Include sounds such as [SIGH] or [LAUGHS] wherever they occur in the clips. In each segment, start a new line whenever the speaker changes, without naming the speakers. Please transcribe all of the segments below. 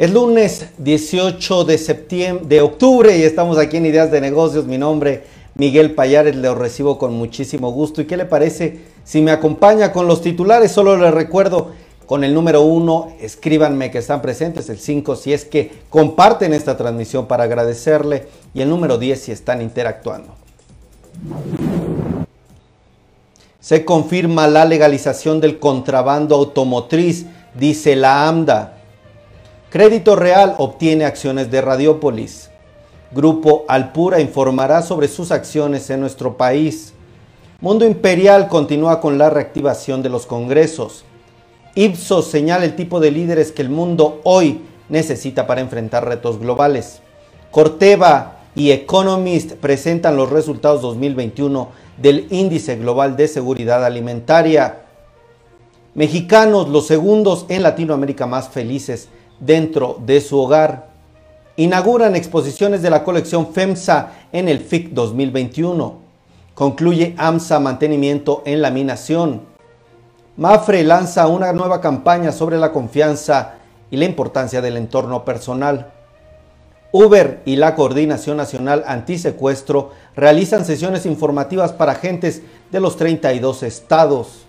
Es lunes 18 de septiembre, de octubre y estamos aquí en Ideas de Negocios. Mi nombre Miguel Payares, le recibo con muchísimo gusto. ¿Y qué le parece si me acompaña con los titulares? Solo les recuerdo con el número uno, escríbanme que están presentes, el 5 si es que comparten esta transmisión para agradecerle y el número 10 si están interactuando. Se confirma la legalización del contrabando automotriz, dice la AMDA. Crédito Real obtiene acciones de Radiopolis. Grupo Alpura informará sobre sus acciones en nuestro país. Mundo Imperial continúa con la reactivación de los congresos. Ipsos señala el tipo de líderes que el mundo hoy necesita para enfrentar retos globales. Corteva y Economist presentan los resultados 2021 del Índice Global de Seguridad Alimentaria. Mexicanos, los segundos en Latinoamérica más felices dentro de su hogar. Inauguran exposiciones de la colección FEMSA en el FIC 2021. Concluye AMSA mantenimiento en laminación. Mafre lanza una nueva campaña sobre la confianza y la importancia del entorno personal. Uber y la Coordinación Nacional Antisecuestro realizan sesiones informativas para agentes de los 32 estados.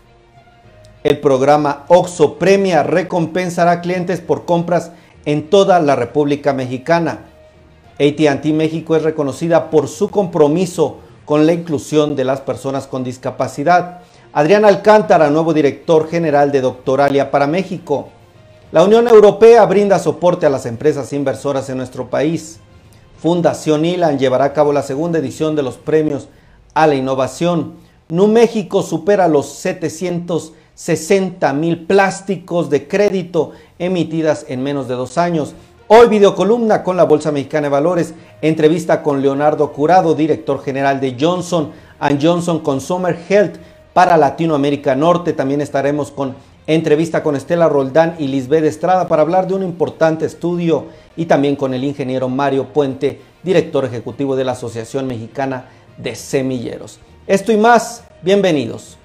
El programa OXO premia recompensará clientes por compras en toda la República Mexicana. ATT México es reconocida por su compromiso con la inclusión de las personas con discapacidad. Adrián Alcántara, nuevo director general de Doctoralia para México. La Unión Europea brinda soporte a las empresas inversoras en nuestro país. Fundación ILAN llevará a cabo la segunda edición de los premios a la innovación. Nu México supera los 700 60 mil plásticos de crédito emitidas en menos de dos años. Hoy videocolumna con la Bolsa Mexicana de Valores, entrevista con Leonardo Curado, director general de Johnson Johnson Consumer Health para Latinoamérica Norte. También estaremos con entrevista con Estela Roldán y Lisbeth Estrada para hablar de un importante estudio y también con el ingeniero Mario Puente, director ejecutivo de la Asociación Mexicana de Semilleros. Esto y más, bienvenidos.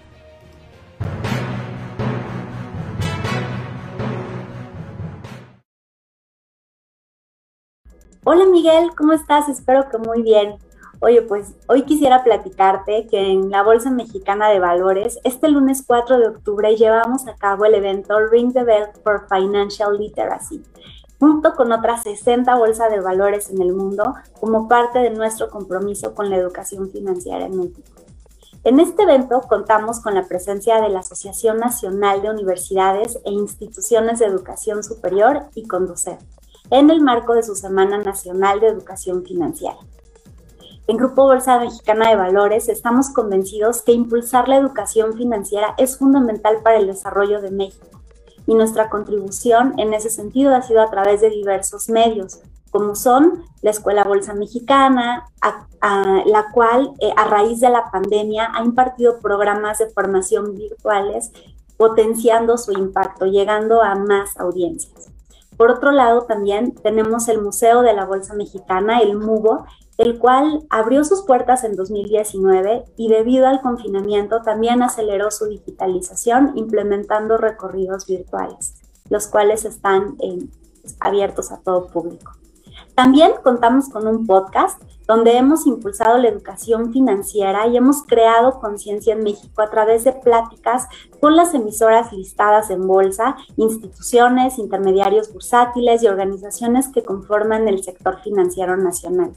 Hola Miguel, ¿cómo estás? Espero que muy bien. Oye, pues hoy quisiera platicarte que en la Bolsa Mexicana de Valores, este lunes 4 de octubre, llevamos a cabo el evento Ring the Bell for Financial Literacy, junto con otras 60 bolsas de valores en el mundo, como parte de nuestro compromiso con la educación financiera en México. En este evento contamos con la presencia de la Asociación Nacional de Universidades e Instituciones de Educación Superior y Conducir en el marco de su Semana Nacional de Educación Financiera. En Grupo Bolsa Mexicana de Valores estamos convencidos que impulsar la educación financiera es fundamental para el desarrollo de México y nuestra contribución en ese sentido ha sido a través de diversos medios, como son la Escuela Bolsa Mexicana, la cual eh, a raíz de la pandemia ha impartido programas de formación virtuales potenciando su impacto, llegando a más audiencias. Por otro lado, también tenemos el Museo de la Bolsa Mexicana, el MUBO, el cual abrió sus puertas en 2019 y debido al confinamiento también aceleró su digitalización implementando recorridos virtuales, los cuales están abiertos a todo público. También contamos con un podcast donde hemos impulsado la educación financiera y hemos creado conciencia en México a través de pláticas con las emisoras listadas en bolsa, instituciones, intermediarios bursátiles y organizaciones que conforman el sector financiero nacional.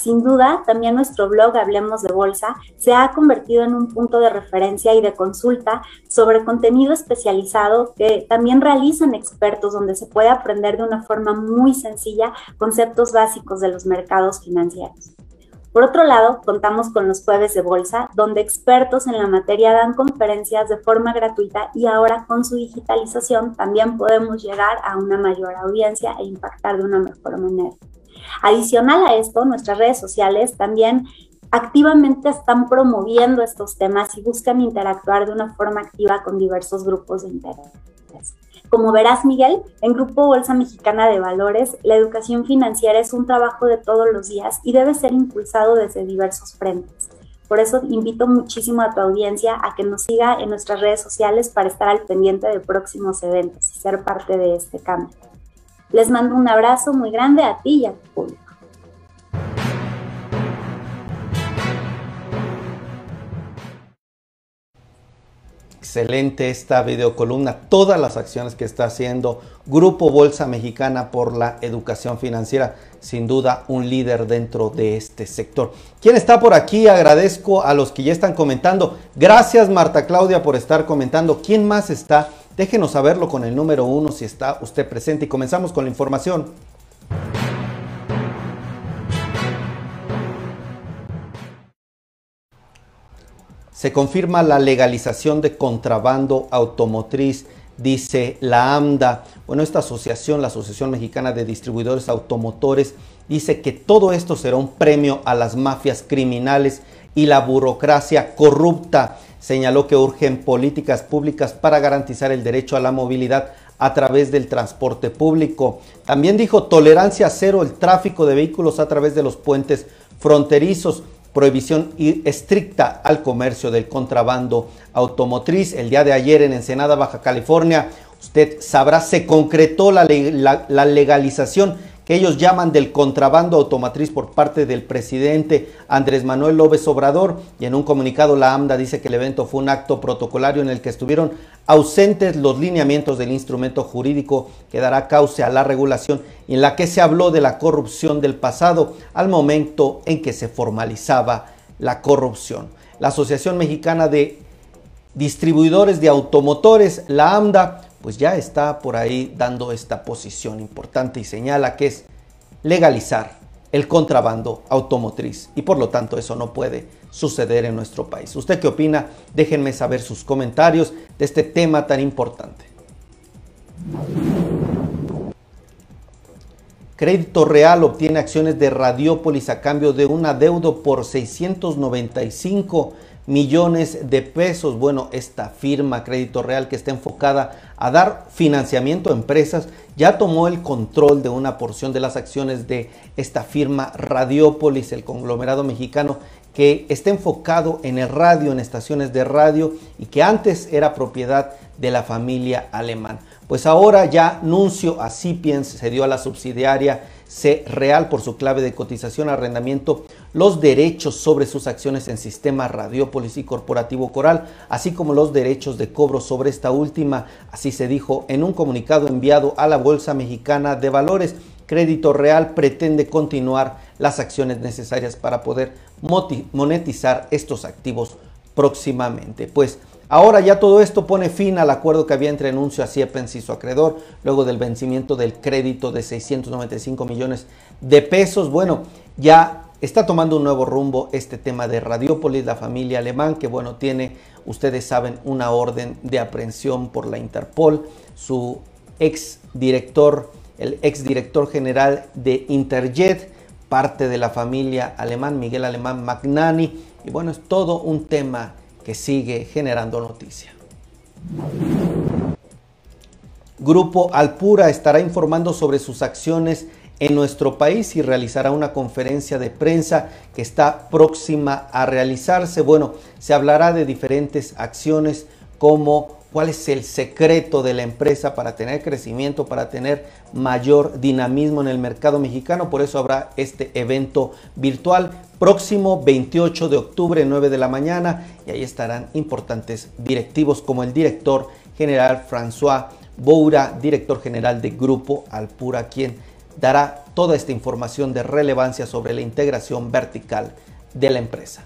Sin duda, también nuestro blog Hablemos de Bolsa se ha convertido en un punto de referencia y de consulta sobre contenido especializado que también realizan expertos donde se puede aprender de una forma muy sencilla conceptos básicos de los mercados financieros. Por otro lado, contamos con los jueves de bolsa, donde expertos en la materia dan conferencias de forma gratuita y ahora con su digitalización también podemos llegar a una mayor audiencia e impactar de una mejor manera. Adicional a esto, nuestras redes sociales también activamente están promoviendo estos temas y buscan interactuar de una forma activa con diversos grupos de interés. Como verás, Miguel, en Grupo Bolsa Mexicana de Valores, la educación financiera es un trabajo de todos los días y debe ser impulsado desde diversos frentes. Por eso invito muchísimo a tu audiencia a que nos siga en nuestras redes sociales para estar al pendiente de próximos eventos y ser parte de este cambio. Les mando un abrazo muy grande a ti y a tu público.
Excelente esta videocolumna, todas las acciones que está haciendo Grupo Bolsa Mexicana por la Educación Financiera, sin duda un líder dentro de este sector. ¿Quién está por aquí? Agradezco a los que ya están comentando. Gracias Marta Claudia por estar comentando. ¿Quién más está? Déjenos saberlo con el número uno si está usted presente y comenzamos con la información. Se confirma la legalización de contrabando automotriz, dice la AMDA. Bueno, esta asociación, la Asociación Mexicana de Distribuidores Automotores, dice que todo esto será un premio a las mafias criminales y la burocracia corrupta. Señaló que urgen políticas públicas para garantizar el derecho a la movilidad a través del transporte público. También dijo tolerancia cero el tráfico de vehículos a través de los puentes fronterizos prohibición estricta al comercio del contrabando automotriz. El día de ayer en Ensenada, Baja California, usted sabrá, se concretó la, la legalización que ellos llaman del contrabando automatriz por parte del presidente Andrés Manuel López Obrador y en un comunicado la AMDA dice que el evento fue un acto protocolario en el que estuvieron ausentes los lineamientos del instrumento jurídico que dará cauce a la regulación y en la que se habló de la corrupción del pasado al momento en que se formalizaba la corrupción. La Asociación Mexicana de Distribuidores de Automotores, la AMDA, pues ya está por ahí dando esta posición importante y señala que es legalizar el contrabando automotriz y por lo tanto eso no puede suceder en nuestro país. ¿Usted qué opina? Déjenme saber sus comentarios de este tema tan importante. Crédito Real obtiene acciones de Radiópolis a cambio de un adeudo por 695 millones de pesos. Bueno, esta firma Crédito Real que está enfocada a dar financiamiento a empresas ya tomó el control de una porción de las acciones de esta firma Radiopolis, el conglomerado mexicano que está enfocado en el radio, en estaciones de radio y que antes era propiedad de la familia alemán. Pues ahora ya Nuncio a Cipiens se dio a la subsidiaria C Real por su clave de cotización arrendamiento los derechos sobre sus acciones en sistema Radiópolis y Corporativo Coral, así como los derechos de cobro sobre esta última, así se dijo en un comunicado enviado a la Bolsa Mexicana de Valores. Crédito Real pretende continuar las acciones necesarias para poder monetizar estos activos próximamente. Pues Ahora ya todo esto pone fin al acuerdo que había entre Anuncio a Siepens y su acreedor, luego del vencimiento del crédito de 695 millones de pesos. Bueno, ya está tomando un nuevo rumbo este tema de Radiópolis, la familia alemán, que bueno, tiene, ustedes saben, una orden de aprehensión por la Interpol. Su ex director, el ex director general de Interjet, parte de la familia alemán, Miguel Alemán Magnani. Y bueno, es todo un tema que sigue generando noticia. Grupo Alpura estará informando sobre sus acciones en nuestro país y realizará una conferencia de prensa que está próxima a realizarse. Bueno, se hablará de diferentes acciones como cuál es el secreto de la empresa para tener crecimiento, para tener mayor dinamismo en el mercado mexicano. Por eso habrá este evento virtual próximo 28 de octubre, 9 de la mañana, y ahí estarán importantes directivos como el director general François Boura, director general de Grupo Alpura, quien dará toda esta información de relevancia sobre la integración vertical de la empresa.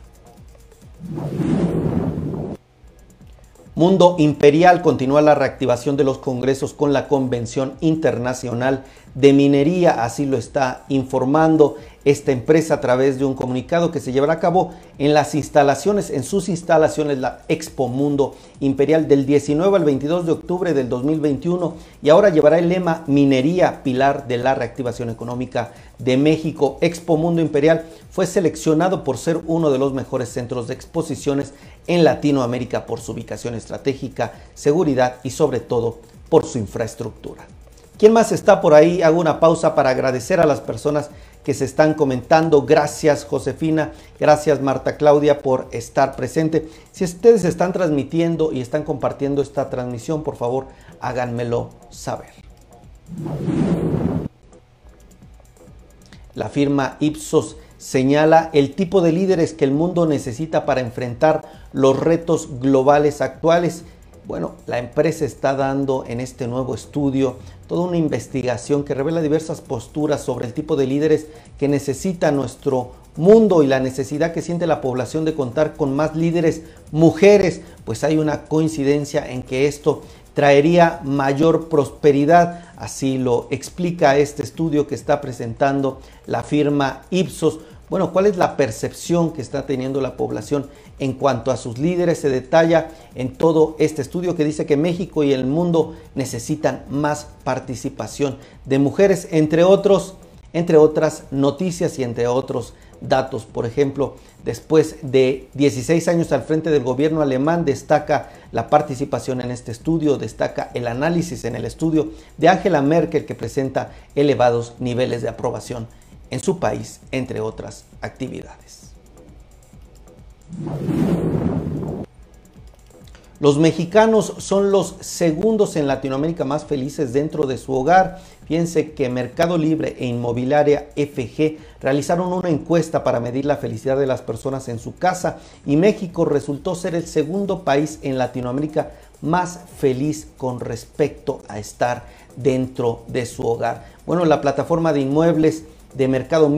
Mundo Imperial continúa la reactivación de los congresos con la Convención Internacional de Minería, así lo está informando esta empresa a través de un comunicado que se llevará a cabo en las instalaciones, en sus instalaciones, la Expo Mundo Imperial del 19 al 22 de octubre del 2021 y ahora llevará el lema Minería, pilar de la reactivación económica de México. Expo Mundo Imperial fue seleccionado por ser uno de los mejores centros de exposiciones en Latinoamérica por su ubicación estratégica, seguridad y sobre todo por su infraestructura. ¿Quién más está por ahí? Hago una pausa para agradecer a las personas que se están comentando. Gracias Josefina, gracias Marta Claudia por estar presente. Si ustedes están transmitiendo y están compartiendo esta transmisión, por favor háganmelo saber. La firma Ipsos señala el tipo de líderes que el mundo necesita para enfrentar los retos globales actuales. Bueno, la empresa está dando en este nuevo estudio toda una investigación que revela diversas posturas sobre el tipo de líderes que necesita nuestro mundo y la necesidad que siente la población de contar con más líderes mujeres, pues hay una coincidencia en que esto traería mayor prosperidad, así lo explica este estudio que está presentando la firma Ipsos. Bueno, ¿cuál es la percepción que está teniendo la población en cuanto a sus líderes? Se detalla en todo este estudio que dice que México y el mundo necesitan más participación de mujeres, entre otros, entre otras noticias y entre otros datos. Por ejemplo, después de 16 años al frente del gobierno alemán, destaca la participación en este estudio, destaca el análisis en el estudio de Angela Merkel que presenta elevados niveles de aprobación en su país, entre otras actividades. Los mexicanos son los segundos en Latinoamérica más felices dentro de su hogar. Fíjense que Mercado Libre e Inmobiliaria FG realizaron una encuesta para medir la felicidad de las personas en su casa y México resultó ser el segundo país en Latinoamérica más feliz con respecto a estar dentro de su hogar. Bueno, la plataforma de inmuebles de Mercado,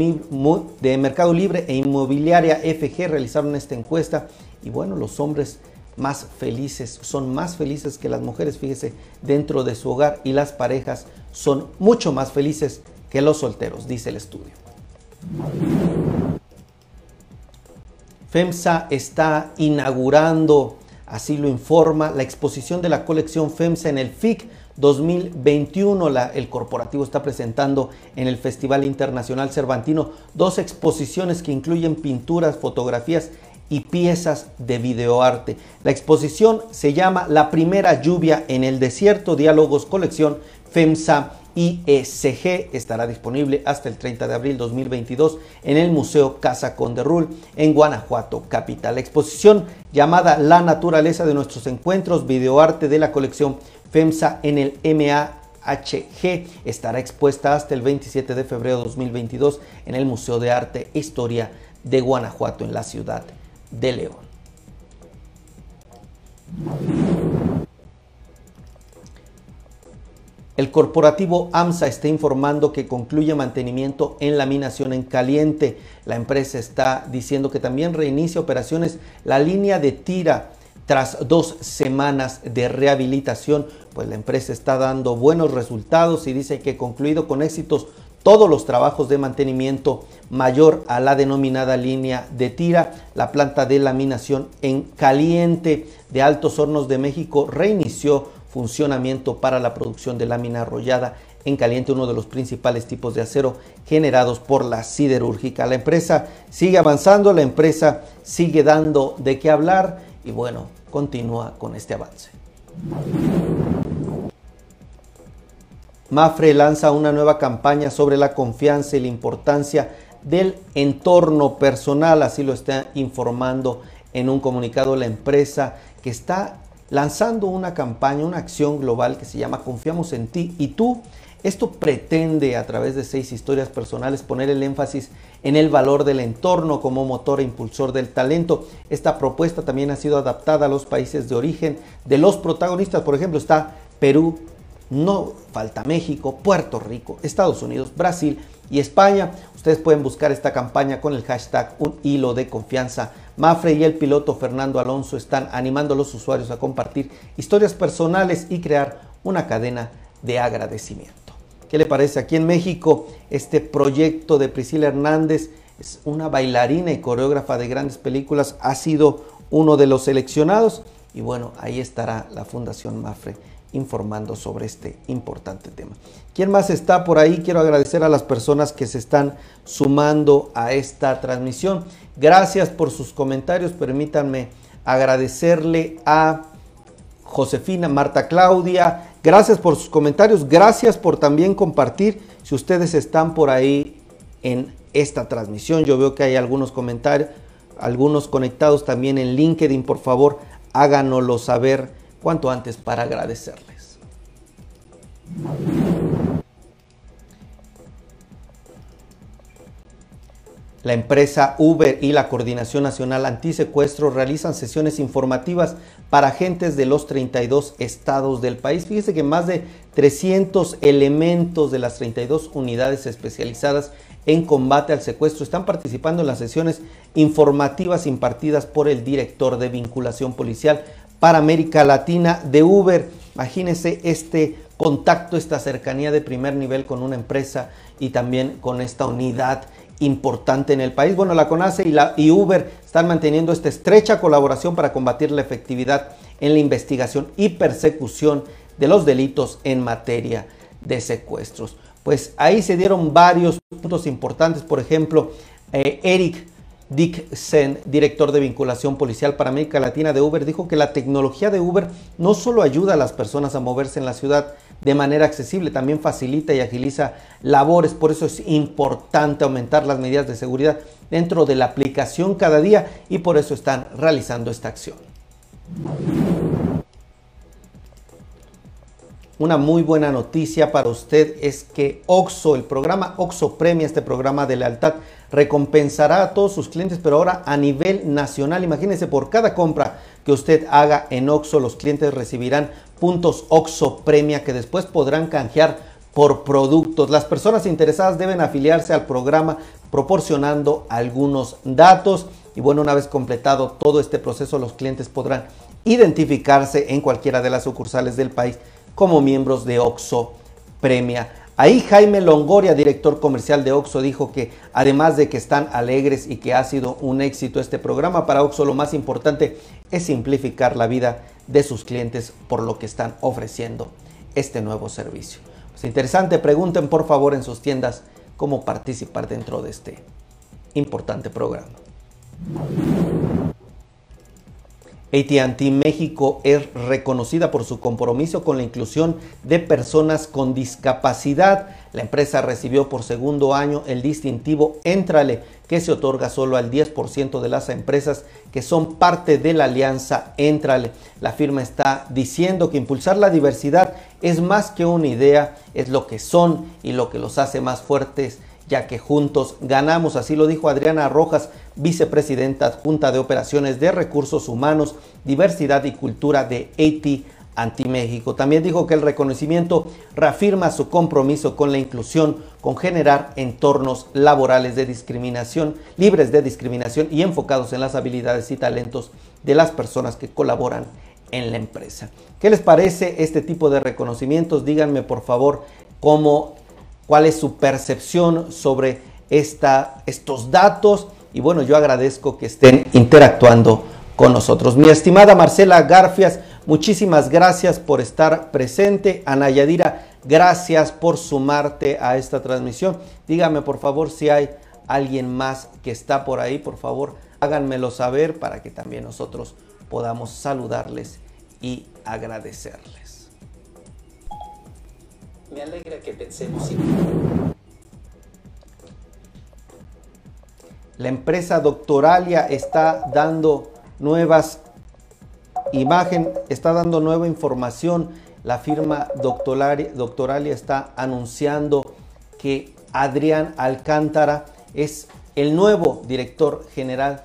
de Mercado Libre e Inmobiliaria FG realizaron esta encuesta y bueno, los hombres más felices, son más felices que las mujeres, fíjese, dentro de su hogar y las parejas son mucho más felices que los solteros, dice el estudio. FEMSA está inaugurando, así lo informa, la exposición de la colección FEMSA en el FIC 2021. el corporativo está presentando en el Festival Internacional Cervantino dos exposiciones que incluyen pinturas, fotografías y piezas de videoarte. La exposición se llama La primera lluvia en el desierto, diálogos colección FEMSA IECG. Estará disponible hasta el 30 de abril 2022 en el Museo Casa Conderrul en Guanajuato, capital. La exposición llamada La naturaleza de nuestros encuentros, videoarte de la colección FEMSA en el MAHG estará expuesta hasta el 27 de febrero de 2022 en el Museo de Arte e Historia de Guanajuato en la ciudad de León. El corporativo AMSA está informando que concluye mantenimiento en laminación en caliente. La empresa está diciendo que también reinicia operaciones la línea de tira tras dos semanas de rehabilitación. Pues la empresa está dando buenos resultados y dice que concluido con éxitos todos los trabajos de mantenimiento mayor a la denominada línea de tira. La planta de laminación en caliente de Altos Hornos de México reinició funcionamiento para la producción de lámina arrollada en caliente, uno de los principales tipos de acero generados por la siderúrgica. La empresa sigue avanzando, la empresa sigue dando de qué hablar y bueno, continúa con este avance. Mafre lanza una nueva campaña sobre la confianza y la importancia del entorno personal, así lo está informando en un comunicado la empresa que está lanzando una campaña, una acción global que se llama Confiamos en ti y tú. Esto pretende a través de seis historias personales poner el énfasis en el valor del entorno como motor e impulsor del talento. Esta propuesta también ha sido adaptada a los países de origen de los protagonistas. Por ejemplo, está Perú, no falta México, Puerto Rico, Estados Unidos, Brasil y España. Ustedes pueden buscar esta campaña con el hashtag un hilo de confianza. Mafre y el piloto Fernando Alonso están animando a los usuarios a compartir historias personales y crear una cadena de agradecimiento. ¿Qué le parece? Aquí en México, este proyecto de Priscila Hernández es una bailarina y coreógrafa de grandes películas, ha sido uno de los seleccionados y bueno, ahí estará la Fundación Mafre informando sobre este importante tema. ¿Quién más está por ahí? Quiero agradecer a las personas que se están sumando a esta transmisión. Gracias por sus comentarios. Permítanme agradecerle a Josefina, Marta Claudia. Gracias por sus comentarios. Gracias por también compartir. Si ustedes están por ahí en esta transmisión, yo veo que hay algunos comentarios, algunos conectados también en LinkedIn. Por favor, háganoslo saber cuanto antes para agradecerles. La empresa Uber y la Coordinación Nacional Antisecuestro realizan sesiones informativas para agentes de los 32 estados del país. Fíjese que más de 300 elementos de las 32 unidades especializadas en combate al secuestro están participando en las sesiones informativas impartidas por el director de vinculación policial para América Latina de Uber. Imagínense este contacto, esta cercanía de primer nivel con una empresa y también con esta unidad importante en el país. Bueno, la CONACE y, Uber están manteniendo esta estrecha colaboración para combatir la efectividad en la investigación y persecución de los delitos en materia de secuestros. Pues ahí se dieron varios puntos importantes, por ejemplo, eh, Eric Dixon, director de vinculación policial para América Latina de Uber, dijo que la tecnología de Uber no solo ayuda a las personas a moverse en la ciudad de manera accesible, también facilita y agiliza labores. Por eso es importante aumentar las medidas de seguridad dentro de la aplicación cada día y por eso están realizando esta acción. Una muy buena noticia para usted es que OXO, el programa OXO Premia, este programa de lealtad, recompensará a todos sus clientes, pero ahora a nivel nacional. Imagínense, por cada compra que usted haga en OXO, los clientes recibirán puntos OXO Premia que después podrán canjear por productos. Las personas interesadas deben afiliarse al programa proporcionando algunos datos. Y bueno, una vez completado todo este proceso, los clientes podrán identificarse en cualquiera de las sucursales del país como miembros de OXO Premia. Ahí Jaime Longoria, director comercial de OXO, dijo que además de que están alegres y que ha sido un éxito este programa, para OXO lo más importante es simplificar la vida de sus clientes por lo que están ofreciendo este nuevo servicio. Pues interesante, pregunten por favor en sus tiendas cómo participar dentro de este importante programa. ATT México es reconocida por su compromiso con la inclusión de personas con discapacidad. La empresa recibió por segundo año el distintivo Entrale, que se otorga solo al 10% de las empresas que son parte de la alianza Entrale. La firma está diciendo que impulsar la diversidad es más que una idea, es lo que son y lo que los hace más fuertes ya que juntos ganamos, así lo dijo Adriana Rojas, vicepresidenta adjunta de Operaciones de Recursos Humanos, Diversidad y Cultura de AT Anti-México. También dijo que el reconocimiento reafirma su compromiso con la inclusión, con generar entornos laborales de discriminación, libres de discriminación y enfocados en las habilidades y talentos de las personas que colaboran en la empresa. ¿Qué les parece este tipo de reconocimientos? Díganme por favor cómo cuál es su percepción sobre esta, estos datos. Y bueno, yo agradezco que estén interactuando con nosotros. Mi estimada Marcela Garfias, muchísimas gracias por estar presente. Ana Yadira, gracias por sumarte a esta transmisión. Dígame por favor si hay alguien más que está por ahí, por favor háganmelo saber para que también nosotros podamos saludarles y agradecerles. Me alegra que pensemos La empresa Doctoralia está dando nuevas imágenes, está dando nueva información. La firma Doctoralia, Doctoralia está anunciando que Adrián Alcántara es el nuevo director general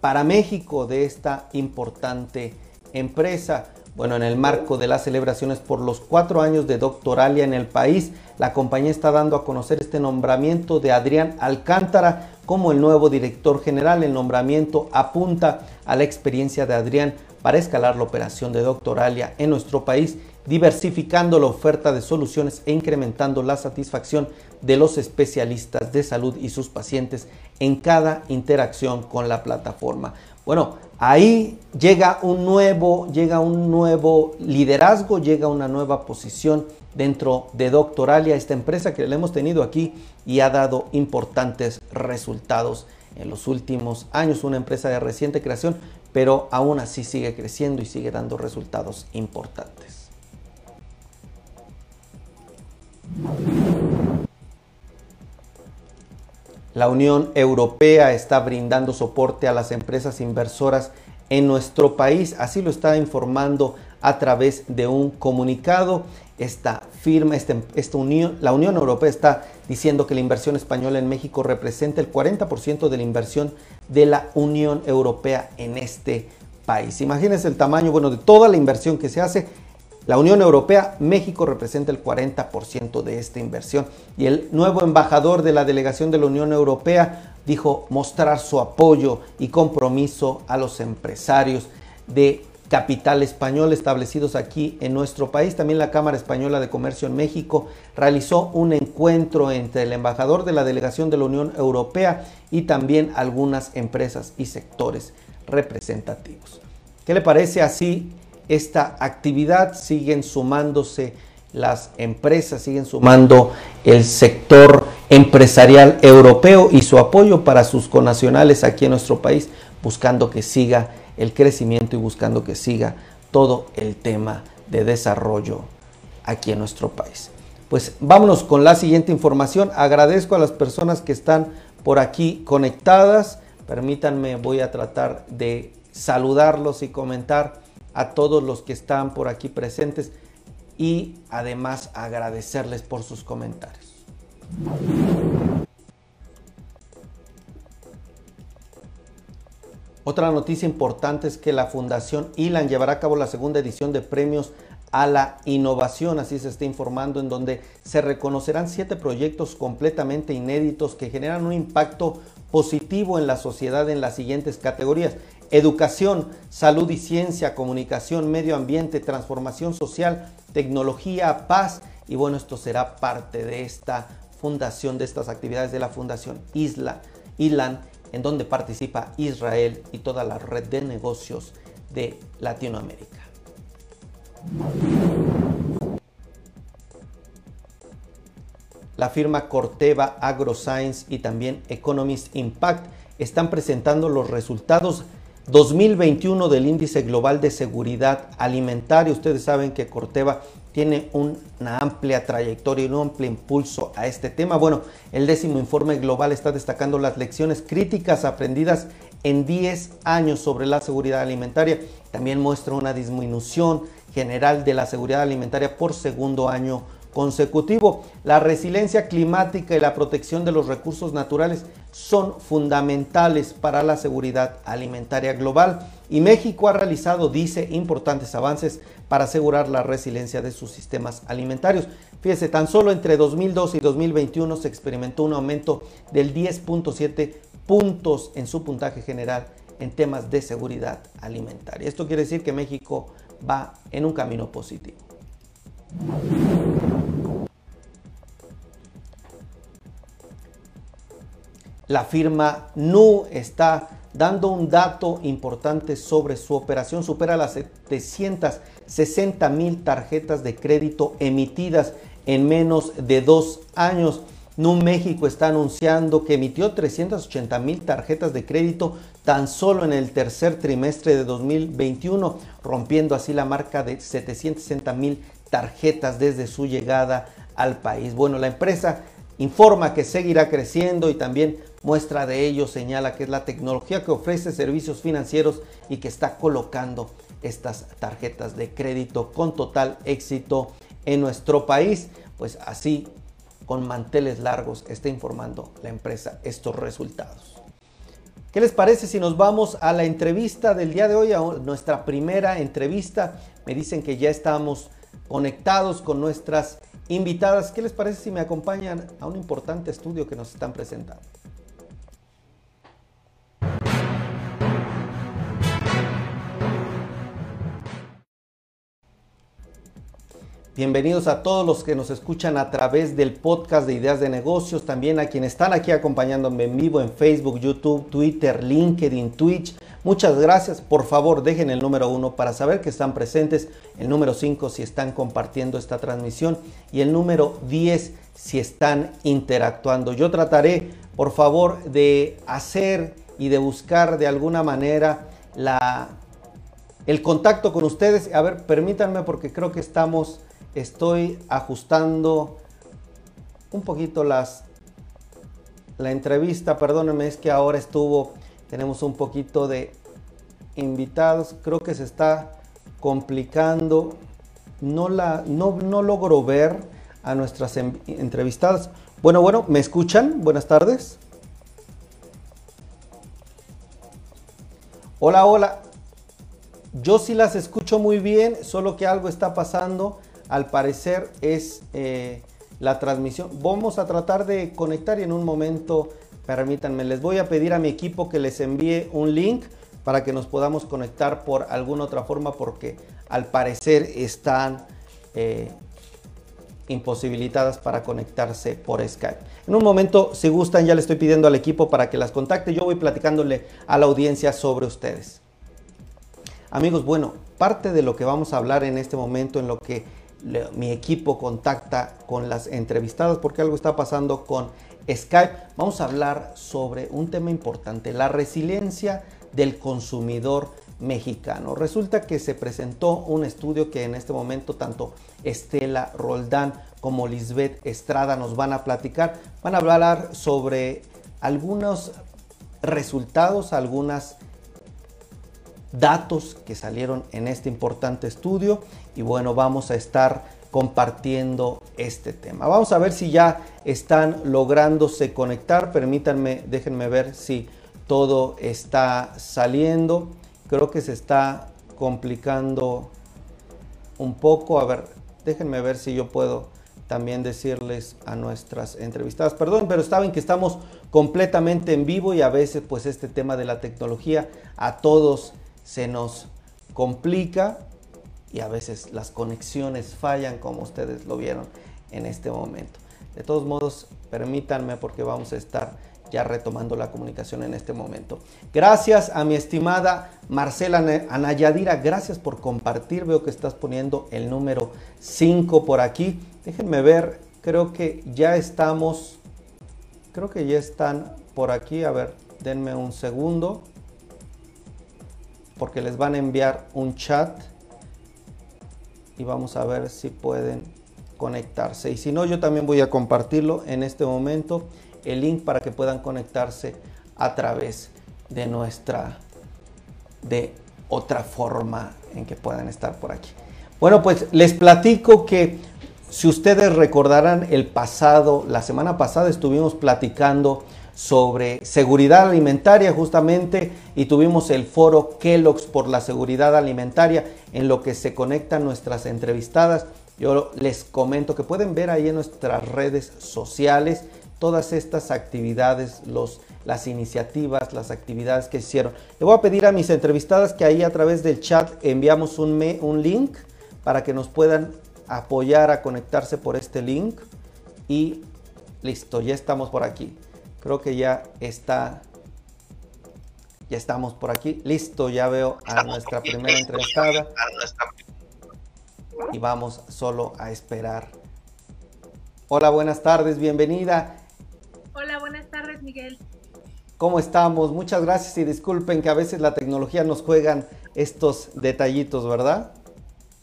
para México de esta importante empresa. Bueno, en el marco de las celebraciones por los cuatro años de doctoralia en el país, la compañía está dando a conocer este nombramiento de Adrián Alcántara como el nuevo director general. El nombramiento apunta a la experiencia de Adrián para escalar la operación de doctoralia en nuestro país, diversificando la oferta de soluciones e incrementando la satisfacción de los especialistas de salud y sus pacientes en cada interacción con la plataforma. Bueno, ahí llega un nuevo, llega un nuevo liderazgo, llega una nueva posición dentro de Doctoralia, esta empresa que le hemos tenido aquí y ha dado importantes resultados en los últimos años, una empresa de reciente creación, pero aún así sigue creciendo y sigue dando resultados importantes. La Unión Europea está brindando soporte a las empresas inversoras en nuestro país, así lo está informando a través de un comunicado. Esta firma, este, esta unión, la Unión Europea está diciendo que la inversión española en México representa el 40% de la inversión de la Unión Europea en este país. Imagínense el tamaño, bueno, de toda la inversión que se hace. La Unión Europea, México representa el 40% de esta inversión. Y el nuevo embajador de la delegación de la Unión Europea dijo mostrar su apoyo y compromiso a los empresarios de capital español establecidos aquí en nuestro país. También la Cámara Española de Comercio en México realizó un encuentro entre el embajador de la delegación de la Unión Europea y también algunas empresas y sectores representativos. ¿Qué le parece así esta actividad? Siguen sumándose las empresas, siguen sumando el sector empresarial europeo y su apoyo para sus conacionales aquí en nuestro país, buscando que siga el crecimiento y buscando que siga todo el tema de desarrollo aquí en nuestro país. Pues vámonos con la siguiente información. Agradezco a las personas que están por aquí conectadas. Permítanme, voy a tratar de saludarlos y comentar a todos los que están por aquí presentes y además agradecerles por sus comentarios. Otra noticia importante es que la Fundación ILAN llevará a cabo la segunda edición de premios a la innovación, así se está informando, en donde se reconocerán siete proyectos completamente inéditos que generan un impacto positivo en la sociedad en las siguientes categorías. Educación, salud y ciencia, comunicación, medio ambiente, transformación social, tecnología, paz. Y bueno, esto será parte de esta fundación, de estas actividades de la Fundación Isla, ILAN en donde participa Israel y toda la red de negocios de Latinoamérica. La firma Corteva AgroScience y también Economist Impact están presentando los resultados 2021 del Índice Global de Seguridad Alimentaria. Ustedes saben que Corteva tiene una amplia trayectoria y un amplio impulso a este tema. Bueno, el décimo informe global está destacando las lecciones críticas aprendidas en 10 años sobre la seguridad alimentaria. También muestra una disminución general de la seguridad alimentaria por segundo año consecutivo. La resiliencia climática y la protección de los recursos naturales son fundamentales para la seguridad alimentaria global y México ha realizado, dice, importantes avances para asegurar la resiliencia de sus sistemas alimentarios. Fíjese, tan solo entre 2002 y 2021 se experimentó un aumento del 10.7 puntos en su puntaje general en temas de seguridad alimentaria. Esto quiere decir que México va en un camino positivo. La firma NU está dando un dato importante sobre su operación. Supera las 760 mil tarjetas de crédito emitidas en menos de dos años. NU México está anunciando que emitió 380 mil tarjetas de crédito tan solo en el tercer trimestre de 2021, rompiendo así la marca de 760 mil tarjetas desde su llegada al país. Bueno, la empresa informa que seguirá creciendo y también Muestra de ello señala que es la tecnología que ofrece servicios financieros y que está colocando estas tarjetas de crédito con total éxito en nuestro país. Pues así, con manteles largos, está informando la empresa estos resultados. ¿Qué les parece si nos vamos a la entrevista del día de hoy, a nuestra primera entrevista? Me dicen que ya estamos conectados con nuestras invitadas. ¿Qué les parece si me acompañan a un importante estudio que nos están presentando? Bienvenidos a todos los que nos escuchan a través del podcast de Ideas de Negocios, también a quienes están aquí acompañándome en vivo en Facebook, YouTube, Twitter, LinkedIn, Twitch. Muchas gracias. Por favor, dejen el número uno para saber que están presentes, el número 5 si están compartiendo esta transmisión y el número 10 si están interactuando. Yo trataré, por favor, de hacer y de buscar de alguna manera la, el contacto con ustedes. A ver, permítanme porque creo que estamos estoy ajustando un poquito las la entrevista, perdónenme, es que ahora estuvo, tenemos un poquito de invitados, creo que se está complicando, no, la, no, no logro ver a nuestras entrevistadas, Bueno, bueno, ¿me escuchan? Buenas tardes. Hola, hola. Yo sí las escucho muy bien, solo que algo está pasando. Al parecer es eh, la transmisión. Vamos a tratar de conectar y en un momento, permítanme, les voy a pedir a mi equipo que les envíe un link para que nos podamos conectar por alguna otra forma porque al parecer están eh, imposibilitadas para conectarse por Skype. En un momento, si gustan, ya le estoy pidiendo al equipo para que las contacte. Yo voy platicándole a la audiencia sobre ustedes. Amigos, bueno, parte de lo que vamos a hablar en este momento, en lo que mi equipo contacta con las entrevistadas, porque algo está pasando con Skype, vamos a hablar sobre un tema importante, la resiliencia del consumidor mexicano. Resulta que se presentó un estudio que en este momento tanto Estela Roldán como Lisbeth Estrada nos van a platicar. Van a hablar sobre algunos resultados, algunos datos que salieron en este importante estudio y bueno, vamos a estar compartiendo este tema. Vamos a ver si ya están lográndose conectar. Permítanme, déjenme ver si todo está saliendo. Creo que se está complicando un poco. A ver, déjenme ver si yo puedo también decirles a nuestras entrevistadas, perdón, pero saben que estamos completamente en vivo y a veces pues este tema de la tecnología a todos se nos complica y a veces las conexiones fallan como ustedes lo vieron en este momento. De todos modos, permítanme porque vamos a estar ya retomando la comunicación en este momento. Gracias a mi estimada Marcela Anayadira, gracias por compartir. Veo que estás poniendo el número 5 por aquí. Déjenme ver, creo que ya estamos, creo que ya están por aquí. A ver, denme un segundo, porque les van a enviar un chat y vamos a ver si pueden conectarse. Y si no, yo también voy a compartirlo en este momento el link para que puedan conectarse a través de nuestra, de otra forma en que puedan estar por aquí. Bueno, pues les platico que si ustedes recordarán el pasado, la semana pasada estuvimos platicando sobre seguridad alimentaria justamente y tuvimos el foro Kellogg's por la seguridad alimentaria en lo que se conectan nuestras entrevistadas. Yo les comento que pueden ver ahí en nuestras redes sociales todas estas actividades, los, las iniciativas, las actividades que hicieron. Le voy a pedir a mis entrevistadas que ahí a través del chat enviamos un, un link para que nos puedan apoyar a conectarse por este link. Y listo, ya estamos por aquí. Creo que ya está. Ya estamos por aquí. Listo, ya veo a nuestra primera entrevistada. Y vamos solo a esperar. Hola, buenas tardes, bienvenida.
Hola, buenas tardes, Miguel.
¿Cómo estamos? Muchas gracias y disculpen que a veces la tecnología nos juegan estos detallitos, ¿verdad?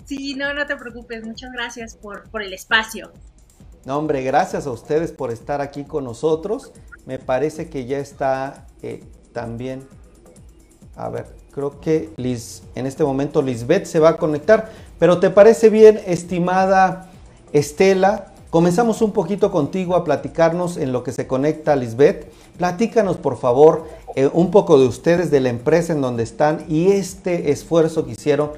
Sí, no, no te preocupes. Muchas gracias por, por el espacio.
No, hombre, gracias a ustedes por estar aquí con nosotros. Me parece que ya está eh, también. A ver, creo que Liz, en este momento Lisbeth se va a conectar. Pero ¿te parece bien, estimada Estela? Comenzamos un poquito contigo a platicarnos en lo que se conecta Lisbeth. Platícanos por favor eh, un poco de ustedes, de la empresa en donde están y este esfuerzo que hicieron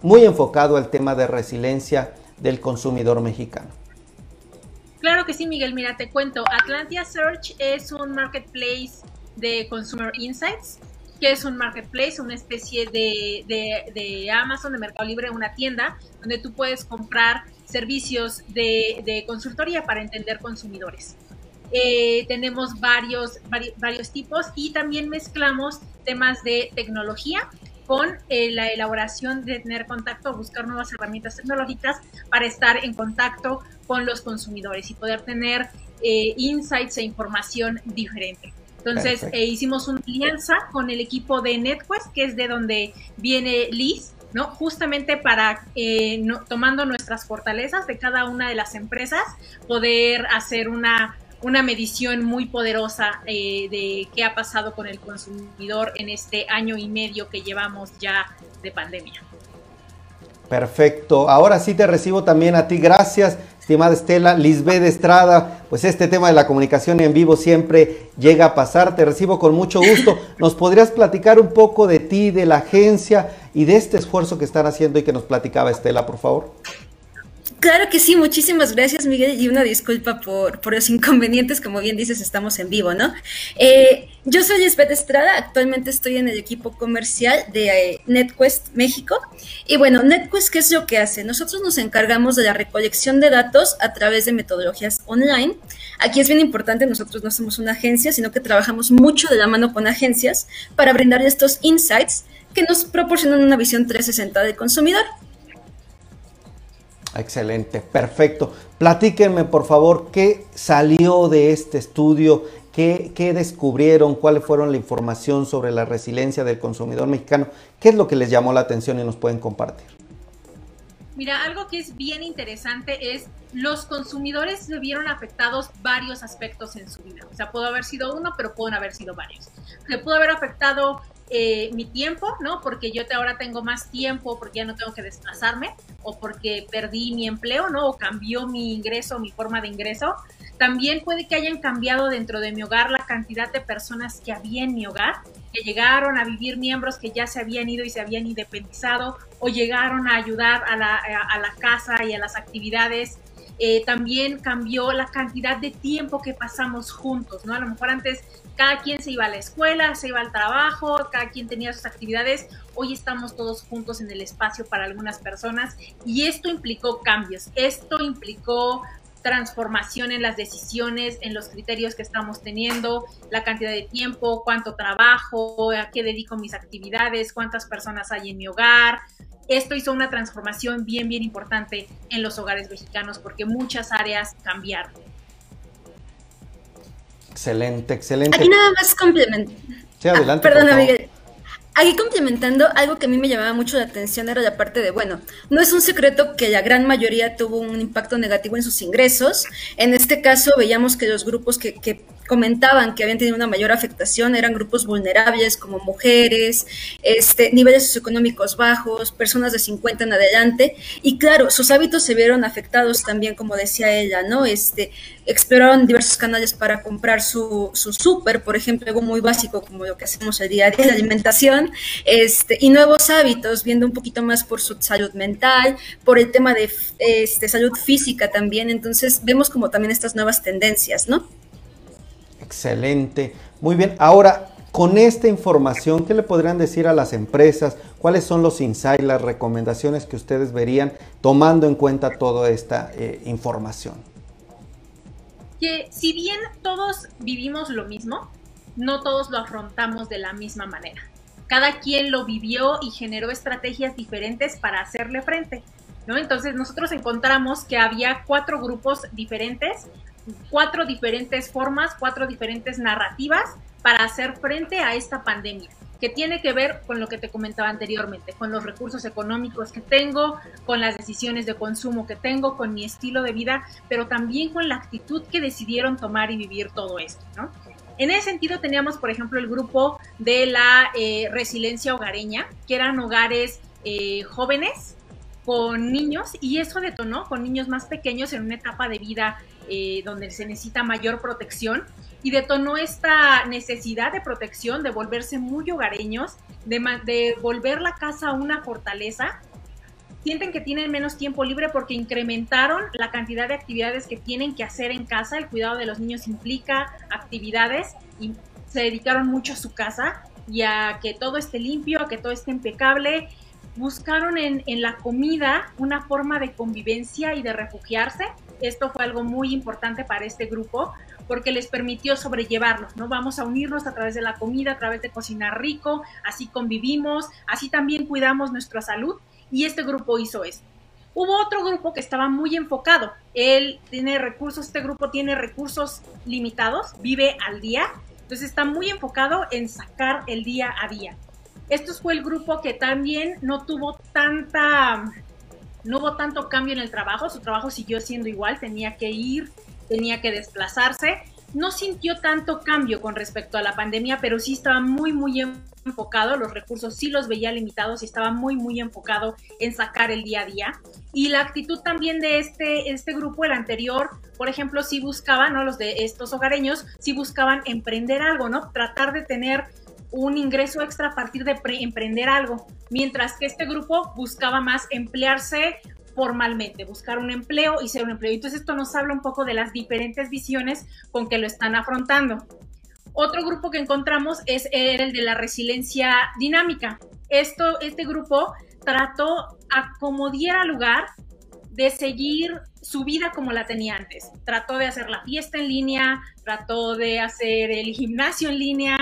muy enfocado al tema de resiliencia del consumidor mexicano.
Claro que sí, Miguel. Mira, te cuento. Atlantia Search es un marketplace de Consumer Insights, que es un marketplace, una especie de, de Amazon, de Mercado Libre, una tienda donde tú puedes comprar servicios de, consultoría para entender consumidores. Eh, tenemos varios, varios tipos y también mezclamos temas de tecnología con eh, la elaboración de tener contacto, buscar nuevas herramientas tecnológicas para estar en contacto con los consumidores y poder tener eh, insights e información diferente. Entonces hicimos una alianza con el equipo de NetQuest, que es de donde viene Liz, ¿no? Justamente para, eh, tomando nuestras fortalezas de cada una de las empresas, poder hacer una, una medición muy poderosa eh, de qué ha pasado con el consumidor en este año y medio que llevamos ya de pandemia.
Perfecto. Ahora sí te recibo también a ti. Gracias, estimada Estela. Lisbeth Estrada, pues este tema de la comunicación en vivo siempre llega a pasar. Te recibo con mucho gusto. ¿Nos podrías platicar un poco de ti, de la agencia y de este esfuerzo que están haciendo y que nos platicaba Estela, por favor?
Claro que sí, muchísimas gracias Miguel y una disculpa por, por los inconvenientes, como bien dices, estamos en vivo, ¿no? Eh, yo soy Lisbeth Estrada, actualmente estoy en el equipo comercial de eh, NetQuest México y bueno, NetQuest, ¿qué es lo que hace? Nosotros nos encargamos de la recolección de datos a través de metodologías online. Aquí es bien importante, nosotros no somos una agencia, sino que trabajamos mucho de la mano con agencias para brindar estos insights que nos proporcionan una visión 360 del consumidor.
Excelente, perfecto. Platíquenme, por favor, qué salió de este estudio, qué, descubrieron, cuáles fueron la información sobre la resiliencia del consumidor mexicano, qué es lo que les llamó la atención y nos pueden compartir.
Mira, algo que es bien interesante es los consumidores se vieron afectados varios aspectos en su vida. O sea, pudo haber sido uno, pero pueden haber sido varios. Se pudo haber afectado eh, mi tiempo, ¿no? Porque yo te, ahora tengo más tiempo, porque ya no tengo que desplazarme, o porque perdí mi empleo, ¿no? O cambió mi ingreso, mi forma de ingreso. También puede que hayan cambiado dentro de mi hogar la cantidad de personas que había en mi hogar, que llegaron a vivir miembros que ya se habían ido y se habían independizado, o llegaron a ayudar a la, casa y a las actividades eh, también cambió la cantidad de tiempo que pasamos juntos, ¿no? A lo mejor antes cada quien se iba a la escuela, se iba al trabajo, cada quien tenía sus actividades, hoy estamos todos juntos en el espacio para algunas personas y esto implicó cambios, esto implicó transformación en las decisiones, en los criterios que estamos teniendo, la cantidad de tiempo, cuánto trabajo, a qué dedico mis actividades, cuántas personas hay en mi hogar, esto hizo una transformación bien, bien importante en los hogares mexicanos porque muchas áreas cambiaron.
Excelente, excelente.
Aquí nada más complemento.
Sí, adelante.
Ah, perdona, Miguel. Aquí complementando, algo que a mí me llamaba mucho la atención era la parte de, bueno, no es un secreto que la gran mayoría tuvo un impacto negativo en sus ingresos. En este caso veíamos que los grupos que, que comentaban que habían tenido una mayor afectación eran grupos vulnerables como mujeres, este, niveles socioeconómicos bajos, personas de 50 en adelante. Y claro, sus hábitos se vieron afectados también, como decía ella, ¿no? Este, exploraron diversos canales para comprar su, su súper, por ejemplo, algo muy básico como lo que hacemos el día a día, la alimentación, este, y nuevos hábitos, viendo un poquito más por su salud mental, por el tema de este, salud física también. Entonces, vemos como también estas nuevas tendencias, ¿no?
Excelente. Muy bien. Ahora, con esta información, ¿qué le podrían decir a las empresas? ¿Cuáles son los insights, las recomendaciones que ustedes verían tomando en cuenta toda esta eh, información?
Que si bien todos vivimos lo mismo, no todos lo afrontamos de la misma manera. Cada quien lo vivió y generó estrategias diferentes para hacerle frente. ¿no? Entonces nosotros encontramos que había cuatro grupos diferentes cuatro diferentes formas, cuatro diferentes narrativas para hacer frente a esta pandemia que tiene que ver con lo que te comentaba anteriormente, con los recursos económicos que tengo, con las decisiones de consumo que tengo, con mi estilo de vida, pero también con la actitud que decidieron tomar y vivir todo esto, ¿no? En ese sentido teníamos, por ejemplo, el grupo de la eh, resiliencia hogareña, que eran hogares eh, jóvenes con niños y eso detonó con niños más pequeños en una etapa de vida eh, donde se necesita mayor protección y detonó esta necesidad de protección, de volverse muy hogareños, de, volver la casa una fortaleza. Sienten que tienen menos tiempo libre porque incrementaron la cantidad de actividades que tienen que hacer en casa. El cuidado de los niños implica actividades y se dedicaron mucho a su casa y a que todo esté limpio, a que todo esté impecable buscaron en, la comida una forma de convivencia y de refugiarse esto fue algo muy importante para este grupo porque les permitió sobrellevarlo, ¿no? Vamos a unirnos a través de la comida, a través de cocinar rico, así convivimos, así también cuidamos nuestra salud y este grupo hizo esto. Hubo otro grupo que estaba muy enfocado. Él tiene recursos, este grupo tiene recursos limitados, vive al día, entonces está muy enfocado en sacar el día a día. Esto fue el grupo que también no tuvo tanta no hubo tanto cambio en el trabajo, su trabajo siguió siendo igual, tenía que ir, tenía que desplazarse. No sintió tanto cambio con respecto a la pandemia, pero sí estaba muy, muy enfocado, los recursos sí los veía limitados y estaba muy, muy enfocado en sacar el día a día. Y la actitud también de este, este grupo, el anterior, por ejemplo, sí buscaban, ¿no? Los de estos hogareños, sí buscaban emprender algo, ¿no? Tratar de tener un ingreso extra a partir de emprender algo, mientras que este grupo buscaba más emplearse formalmente, buscar un empleo y ser un empleo. Entonces esto nos habla un poco de las diferentes visiones con que lo están afrontando. Otro grupo que encontramos es el de la resiliencia dinámica. Esto, este grupo trató a como diera lugar de seguir su vida como la tenía antes. Trató de hacer la fiesta en línea, trató de hacer el gimnasio en línea,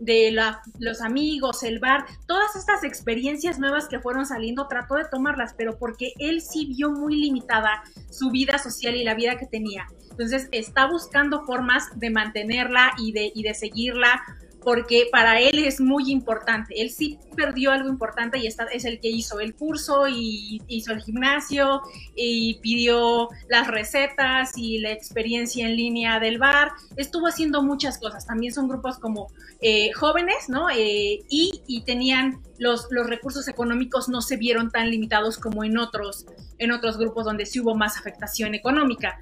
de los amigos, el bar, todas estas experiencias nuevas que fueron saliendo, trató de tomarlas, pero porque él sí vio muy limitada su vida social y la vida que tenía. Entonces está buscando formas de mantenerla y de, y de seguirla porque para él es muy importante. Él sí perdió algo importante y está, es el que hizo el curso y hizo el gimnasio y pidió las recetas y la experiencia en línea del bar. Estuvo haciendo muchas cosas. También son grupos como eh, jóvenes, ¿no? Eh, y, y, tenían los, los recursos económicos no se vieron tan limitados como en otros, en otros grupos donde sí hubo más afectación económica.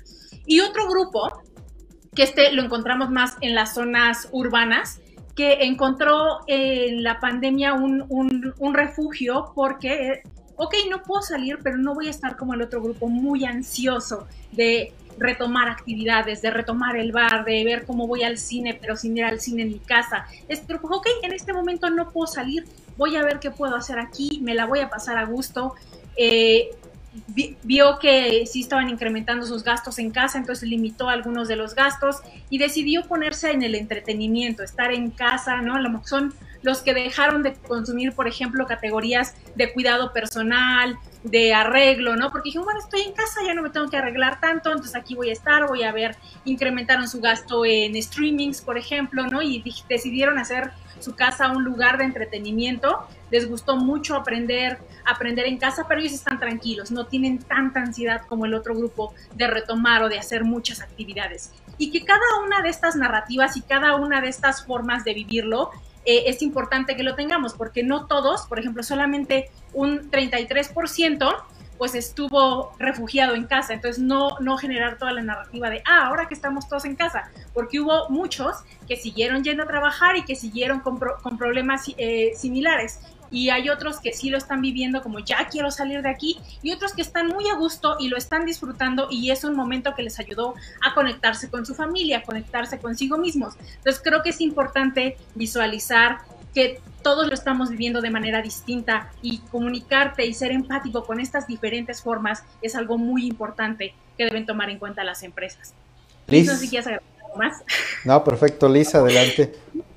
Y otro grupo, que este lo encontramos más en las zonas urbanas, que encontró en la pandemia un, un, refugio porque, ok, no puedo salir, pero no voy a estar como el otro grupo muy ansioso de retomar actividades, de retomar el bar, de ver cómo voy al cine, pero sin ir al cine en mi casa. Este grupo, ok, en este momento no puedo salir, voy a ver qué puedo hacer aquí, me la voy a pasar a gusto. Eh, vio que sí estaban incrementando sus gastos en casa, entonces limitó algunos de los gastos y decidió ponerse en el entretenimiento, estar en casa, ¿no? Son los que dejaron de consumir, por ejemplo, categorías de cuidado personal, de arreglo, ¿no? Porque dijeron, bueno, estoy en casa, ya no me tengo que arreglar tanto, entonces aquí voy a estar, voy a ver, incrementaron su gasto en streamings, por ejemplo, ¿no? Y decidieron hacer su casa un lugar de entretenimiento. Les gustó mucho aprender, aprender en casa, pero ellos están tranquilos, no tienen tanta ansiedad como el otro grupo de retomar o de hacer muchas actividades. Y que cada una de estas narrativas y cada una de estas formas de vivirlo eh, es importante que lo tengamos, porque no todos, por ejemplo, solamente un 33% pues estuvo refugiado en casa, entonces no, no generar toda la narrativa de, ah, ahora que estamos todos en casa, porque hubo muchos que siguieron yendo a trabajar y que siguieron con, con problemas eh, similares. Y hay otros que sí lo están viviendo como ya quiero salir de aquí y otros que están muy a gusto y lo están disfrutando y es un momento que les ayudó a conectarse con su familia, a conectarse consigo mismos. Entonces creo que es importante visualizar que todos lo estamos viviendo de manera distinta y comunicarte y ser empático con estas diferentes formas es algo muy importante que deben tomar en cuenta las empresas.
Liz, no sé si quieres agregar algo más. No, perfecto, Lisa, adelante. [LAUGHS]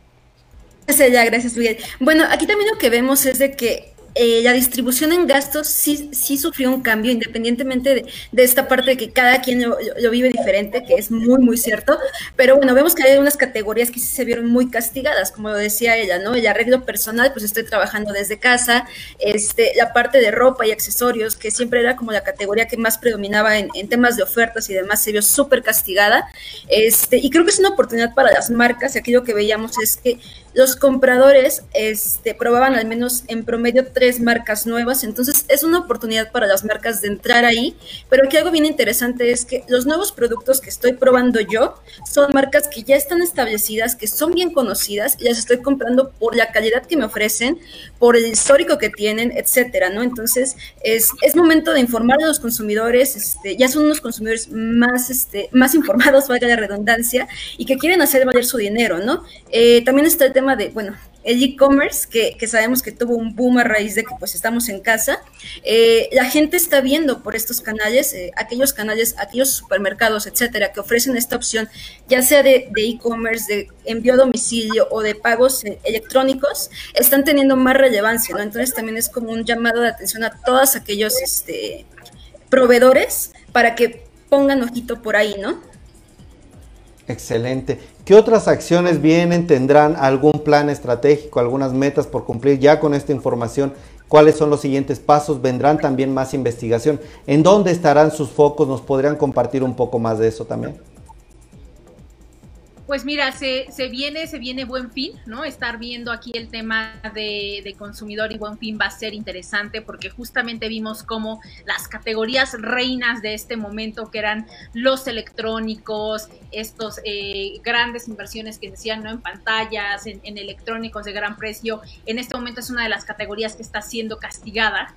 Gracias, ya, gracias, Miguel. Bueno, aquí también lo que vemos es de que eh, la distribución en gastos sí, sí sufrió un cambio, independientemente de, esta parte de que cada quien lo, vive diferente, que es muy, muy cierto. Pero bueno, vemos que hay unas categorías que sí se vieron muy castigadas, como lo decía ella, ¿no? El arreglo personal, pues estoy trabajando desde casa. Este, la parte de ropa y accesorios, que siempre era como la categoría que más predominaba en, en temas de ofertas y demás, se vio súper castigada. Este, y creo que es una oportunidad para las marcas. Y aquí lo que veíamos es que los compradores este, probaban al menos en promedio tres marcas nuevas, entonces es una oportunidad para las marcas de entrar ahí, pero aquí algo bien interesante es que los nuevos productos que estoy probando yo son marcas que ya están establecidas, que son bien conocidas y las estoy comprando por la calidad que me ofrecen, por el histórico que tienen, etcétera, ¿no? Entonces es, es momento de informar a los consumidores, este, ya son unos consumidores más, este, más informados, [LAUGHS] valga la redundancia, y que quieren hacer valer su dinero, ¿no? Eh, también está el tema de, bueno, el e-commerce, que, sabemos que tuvo un boom a raíz de que pues estamos en casa, eh, la gente está viendo por estos canales, eh, aquellos canales, aquellos supermercados, etcétera, que ofrecen esta opción, ya sea de e-commerce, de, envío a domicilio o de pagos eh, electrónicos, están teniendo más relevancia, ¿no? Entonces también es como un llamado de atención a todos aquellos este, proveedores para que pongan ojito por ahí, ¿no?
Excelente. ¿Qué otras acciones vienen? ¿Tendrán algún plan estratégico, algunas metas por cumplir ya con esta información? ¿Cuáles son los siguientes pasos? ¿Vendrán también más investigación? ¿En dónde estarán sus focos? ¿Nos podrían compartir un poco más de eso también?
Pues mira, se, se, viene, se viene buen fin, ¿no? Estar viendo aquí el tema de, de, consumidor y buen fin va a ser interesante porque justamente vimos cómo las categorías reinas de este momento, que eran los electrónicos, estos eh, grandes inversiones que se hacían ¿no? en pantallas, en electrónicos de gran precio, en este momento es una de las categorías que está siendo castigada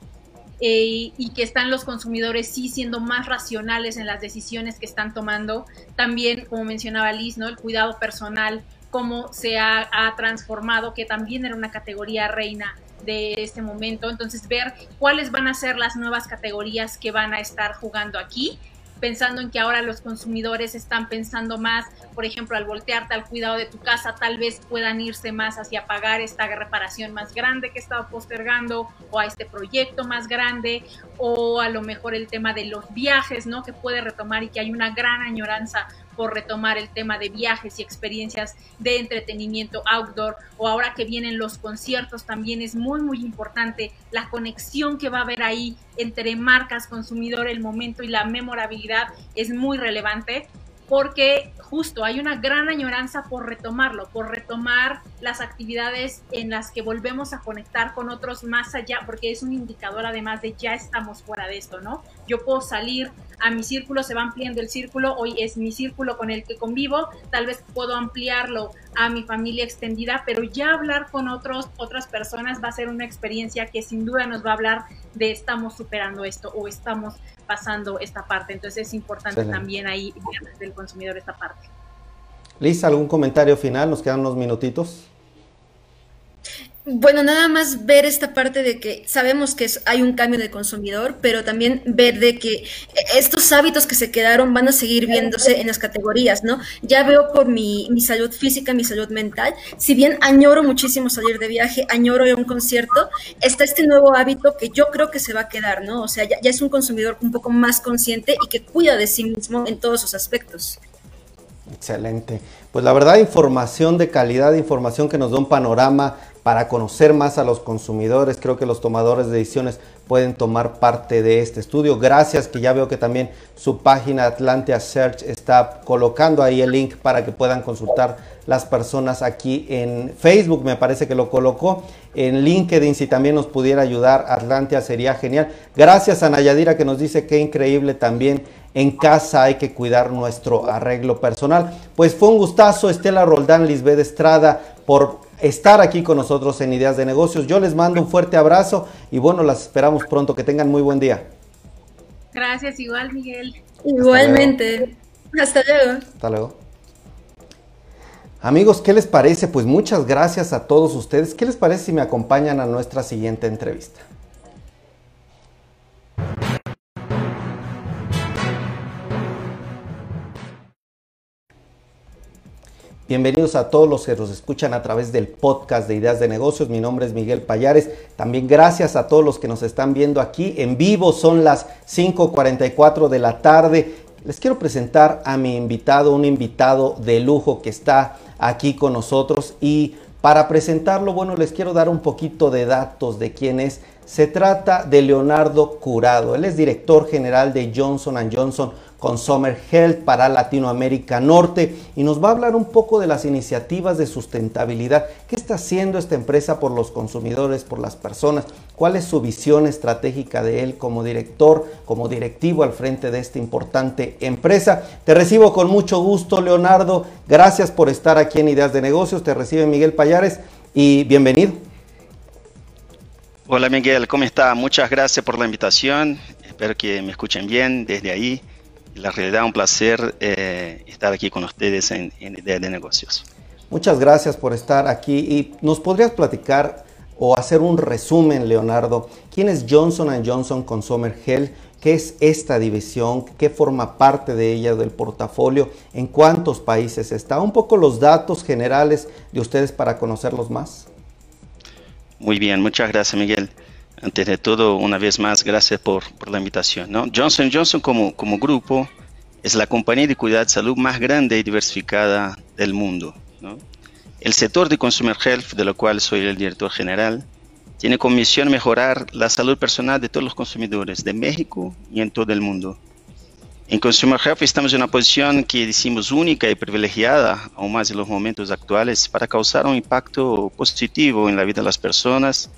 eh, y que están los consumidores sí siendo más racionales en las decisiones que están tomando. También, como mencionaba Liz, ¿no? el cuidado personal, cómo se ha, ha transformado, que también era una categoría reina de este momento. Entonces, ver cuáles van a ser las nuevas categorías que van a estar jugando aquí pensando en que ahora los consumidores están pensando más, por ejemplo, al voltearte al cuidado de tu casa, tal vez puedan irse más hacia pagar esta reparación más grande que estaba postergando o a este proyecto más grande o a lo mejor el tema de los viajes, ¿no? Que puede retomar y que hay una gran añoranza por retomar el tema de viajes y experiencias de entretenimiento outdoor o ahora que vienen los conciertos también es muy muy importante la conexión que va a haber ahí entre marcas, consumidor, el momento y la memorabilidad es muy relevante porque justo hay una gran añoranza por retomarlo, por retomar las actividades en las que volvemos a conectar con otros más allá, porque es un indicador además de ya estamos fuera de esto, ¿no? Yo puedo salir a mi círculo, se va ampliando el círculo, hoy es mi círculo con el que convivo, tal vez puedo ampliarlo a mi familia extendida, pero ya hablar con otros, otras personas va a ser una experiencia que sin duda nos va a hablar de estamos superando esto o estamos pasando esta parte. Entonces es importante también ahí ver del consumidor esta parte.
Liz, ¿algún comentario final? Nos quedan unos minutitos.
Bueno, nada más ver esta parte de que sabemos que hay un cambio de consumidor, pero también ver de que estos hábitos que se quedaron van a seguir viéndose en las categorías, ¿no? Ya veo por mi, mi salud física, mi salud mental, si bien añoro muchísimo salir de viaje, añoro ir a un concierto, está este nuevo hábito que yo creo que se va a quedar, ¿no? O sea, ya, ya es un consumidor un poco más consciente y que cuida de sí mismo en todos sus aspectos.
Excelente. Pues la verdad, información de calidad, información que nos da un panorama para conocer más a los consumidores. Creo que los tomadores de decisiones pueden tomar parte de este estudio. Gracias, que ya veo que también su página Atlantia Search está colocando ahí el link para que puedan consultar las personas aquí en Facebook, me parece que lo colocó. En LinkedIn, si también nos pudiera ayudar, Atlantia sería genial. Gracias a Nayadira que nos dice que increíble también. En casa hay que cuidar nuestro arreglo personal. Pues fue un gustazo, Estela Roldán, Lisbeth Estrada, por estar aquí con nosotros en Ideas de Negocios. Yo les mando un fuerte abrazo y bueno, las esperamos pronto. Que tengan muy buen día.
Gracias, igual Miguel.
Igualmente. Hasta luego.
Hasta luego. Amigos, ¿qué les parece? Pues muchas gracias a todos ustedes. ¿Qué les parece si me acompañan a nuestra siguiente entrevista? Bienvenidos a todos los que nos escuchan a través del podcast de Ideas de Negocios. Mi nombre es Miguel Payares. También gracias a todos los que nos están viendo aquí en vivo. Son las 5.44 de la tarde. Les quiero presentar a mi invitado, un invitado de lujo que está aquí con nosotros. Y para presentarlo, bueno, les quiero dar un poquito de datos de quién es. Se trata de Leonardo Curado. Él es director general de Johnson Johnson Consumer Health para Latinoamérica Norte y nos va a hablar un poco de las iniciativas de sustentabilidad. ¿Qué está haciendo esta empresa por los consumidores, por las personas? ¿Cuál es su visión estratégica de él como director, como directivo al frente de esta importante empresa? Te recibo con mucho gusto, Leonardo. Gracias por estar aquí en Ideas de Negocios. Te recibe Miguel Payares y bienvenido.
Hola Miguel, ¿cómo está? Muchas gracias por la invitación. Espero que me escuchen bien desde ahí la realidad un placer eh, estar aquí con ustedes en, en Idea de Negocios.
Muchas gracias por estar aquí y nos podrías platicar o hacer un resumen, Leonardo. ¿Quién es Johnson Johnson Consumer Health? ¿Qué es esta división? ¿Qué forma parte de ella del portafolio? ¿En cuántos países está? Un poco los datos generales de ustedes para conocerlos más.
Muy bien, muchas gracias Miguel. Antes de todo, una vez más, gracias por, la invitación. ¿no? Johnson Johnson como, grupo es la compañía de cuidado de salud más grande y diversificada del mundo. El sector de Consumer Health, de lo cual soy el director general, tiene como misión mejorar la salud personal de todos los consumidores de México y en todo el mundo. En Consumer Health estamos en una posición que decimos única y privilegiada, aún más en los momentos actuales, para causar un impacto positivo en la vida de las personas,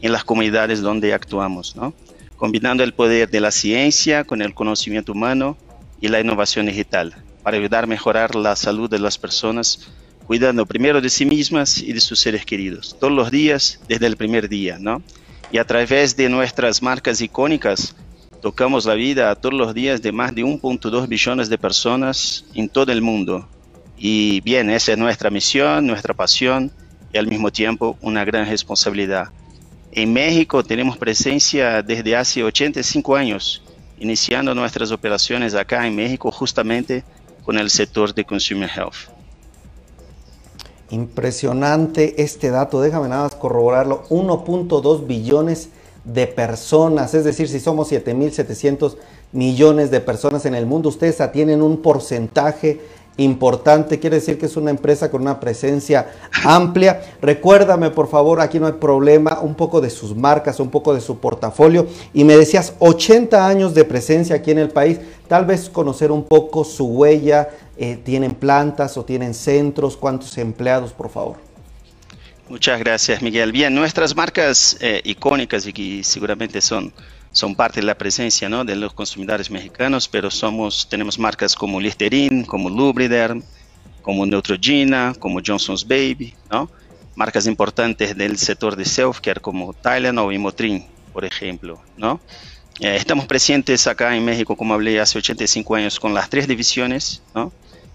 en las comunidades donde actuamos, ¿no? combinando el poder de la ciencia con el conocimiento humano y la innovación digital, para ayudar a mejorar la salud de las personas, cuidando primero de sí mismas y de sus seres queridos, todos los días, desde el primer día, ¿no? Y a través de nuestras marcas icónicas, Tocamos la vida todos los días de más de 1.2 billones de personas en todo el mundo. Y bien, esa es nuestra misión, nuestra pasión y al mismo tiempo una gran responsabilidad. En México tenemos presencia desde hace 85 años, iniciando nuestras operaciones acá en México justamente con el sector de Consumer Health.
Impresionante este dato, déjame nada más corroborarlo, 1.2 billones de personas, es decir, si somos 7.700 millones de personas en el mundo, ustedes tienen un porcentaje importante, quiere decir que es una empresa con una presencia amplia. Recuérdame, por favor, aquí no hay problema, un poco de sus marcas, un poco de su portafolio. Y me decías 80 años de presencia aquí en el país, tal vez conocer un poco su huella, eh, tienen plantas o tienen centros, cuántos empleados, por favor.
Muchas gracias, Miguel. Bien, nuestras marcas eh, icónicas y que seguramente son, son parte de la presencia ¿no? de los consumidores mexicanos, pero somos, tenemos marcas como Listerine, como Lubriderm, como Neutrogena, como Johnson's Baby, ¿no? marcas importantes del sector de self-care como Tylenol o Imotrin, por ejemplo. ¿no? Eh, estamos presentes acá en México, como hablé, hace 85 años con las tres divisiones, ¿no?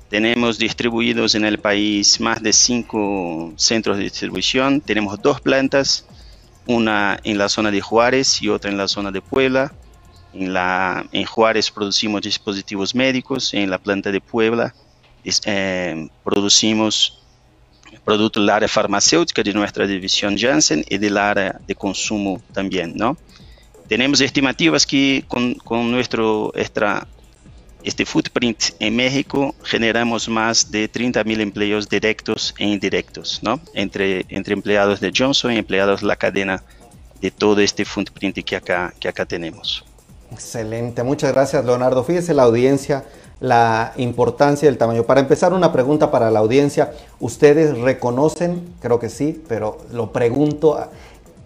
Tenemos distribuidos en el país más de cinco centros de distribución. Tenemos dos plantas, una en la zona de Juárez y otra en la zona de Puebla. En, la, en Juárez producimos dispositivos médicos, en la planta de Puebla eh, producimos productos del área farmacéutica de nuestra división Janssen y del área de consumo también, ¿no? Tenemos estimativas que con, con nuestro extra este footprint en México generamos más de 30 mil empleos directos e indirectos, ¿no? Entre, entre empleados de Johnson y empleados de la cadena de todo este footprint que acá, que acá tenemos.
Excelente, muchas gracias Leonardo. Fíjese la audiencia, la importancia del tamaño. Para empezar, una pregunta para la audiencia. ¿Ustedes reconocen? Creo que sí, pero lo pregunto.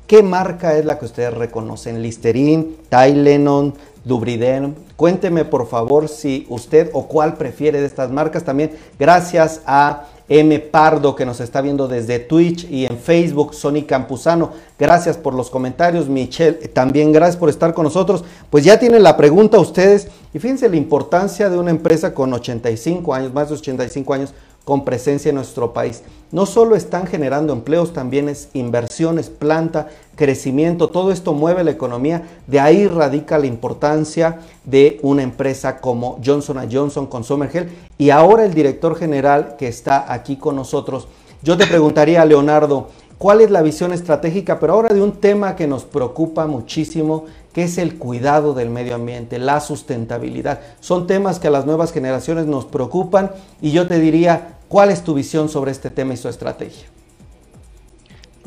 ¿Qué marca es la que ustedes reconocen? Listerine, Tylenol, Dubriden. Cuénteme por favor si usted o cuál prefiere de estas marcas. También gracias a M. Pardo que nos está viendo desde Twitch y en Facebook, Sony Campuzano. Gracias por los comentarios, Michelle. También gracias por estar con nosotros. Pues ya tienen la pregunta ustedes y fíjense la importancia de una empresa con 85 años, más de 85 años con presencia en nuestro país. No solo están generando empleos, también es inversiones, planta, crecimiento, todo esto mueve la economía, de ahí radica la importancia de una empresa como Johnson Johnson con Health y ahora el director general que está aquí con nosotros. Yo te preguntaría, Leonardo, ¿cuál es la visión estratégica, pero ahora de un tema que nos preocupa muchísimo, que es el cuidado del medio ambiente, la sustentabilidad. Son temas que a las nuevas generaciones nos preocupan y yo te diría, ¿cuál es tu visión sobre este tema y su estrategia?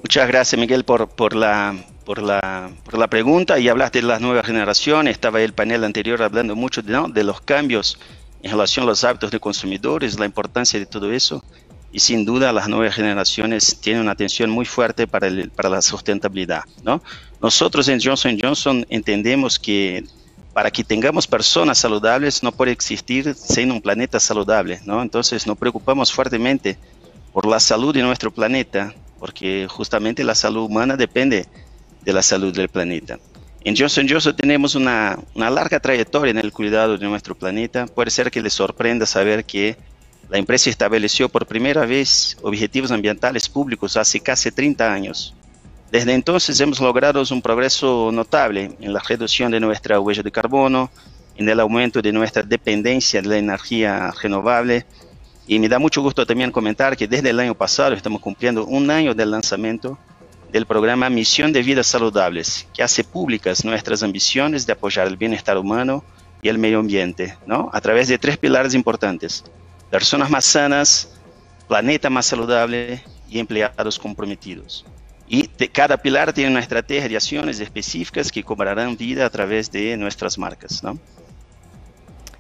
Muchas gracias Miguel por, por, la, por, la, por la pregunta y hablaste de las nuevas generaciones. Estaba el panel anterior hablando mucho de, de los cambios en relación a los hábitos de consumidores, la importancia de todo eso y sin duda las nuevas generaciones tienen una atención muy fuerte para, para la sustentabilidad. ¿no? Nosotros en Johnson Johnson entendemos que para que tengamos personas saludables no puede existir sin un planeta saludable. ¿no? Entonces nos preocupamos fuertemente por la salud de nuestro planeta, porque justamente la salud humana depende de la salud del planeta. En Johnson Johnson tenemos una, una larga trayectoria en el cuidado de nuestro planeta. Puede ser que les sorprenda saber que la empresa estableció por primera vez objetivos ambientales públicos hace casi 30 años. Desde entonces hemos logrado un progreso notable en la reducción de nuestra huella de carbono, en el aumento de nuestra dependencia de la energía renovable. Y me da mucho gusto también comentar que desde el año pasado estamos cumpliendo un año del lanzamiento del programa Misión de Vidas Saludables, que hace públicas nuestras ambiciones de apoyar el bienestar humano y el medio ambiente, ¿no? a través de tres pilares importantes personas más sanas, planeta más saludable y empleados comprometidos. Y cada pilar tiene una estrategia de acciones específicas que cobrarán vida a través de nuestras marcas. ¿no?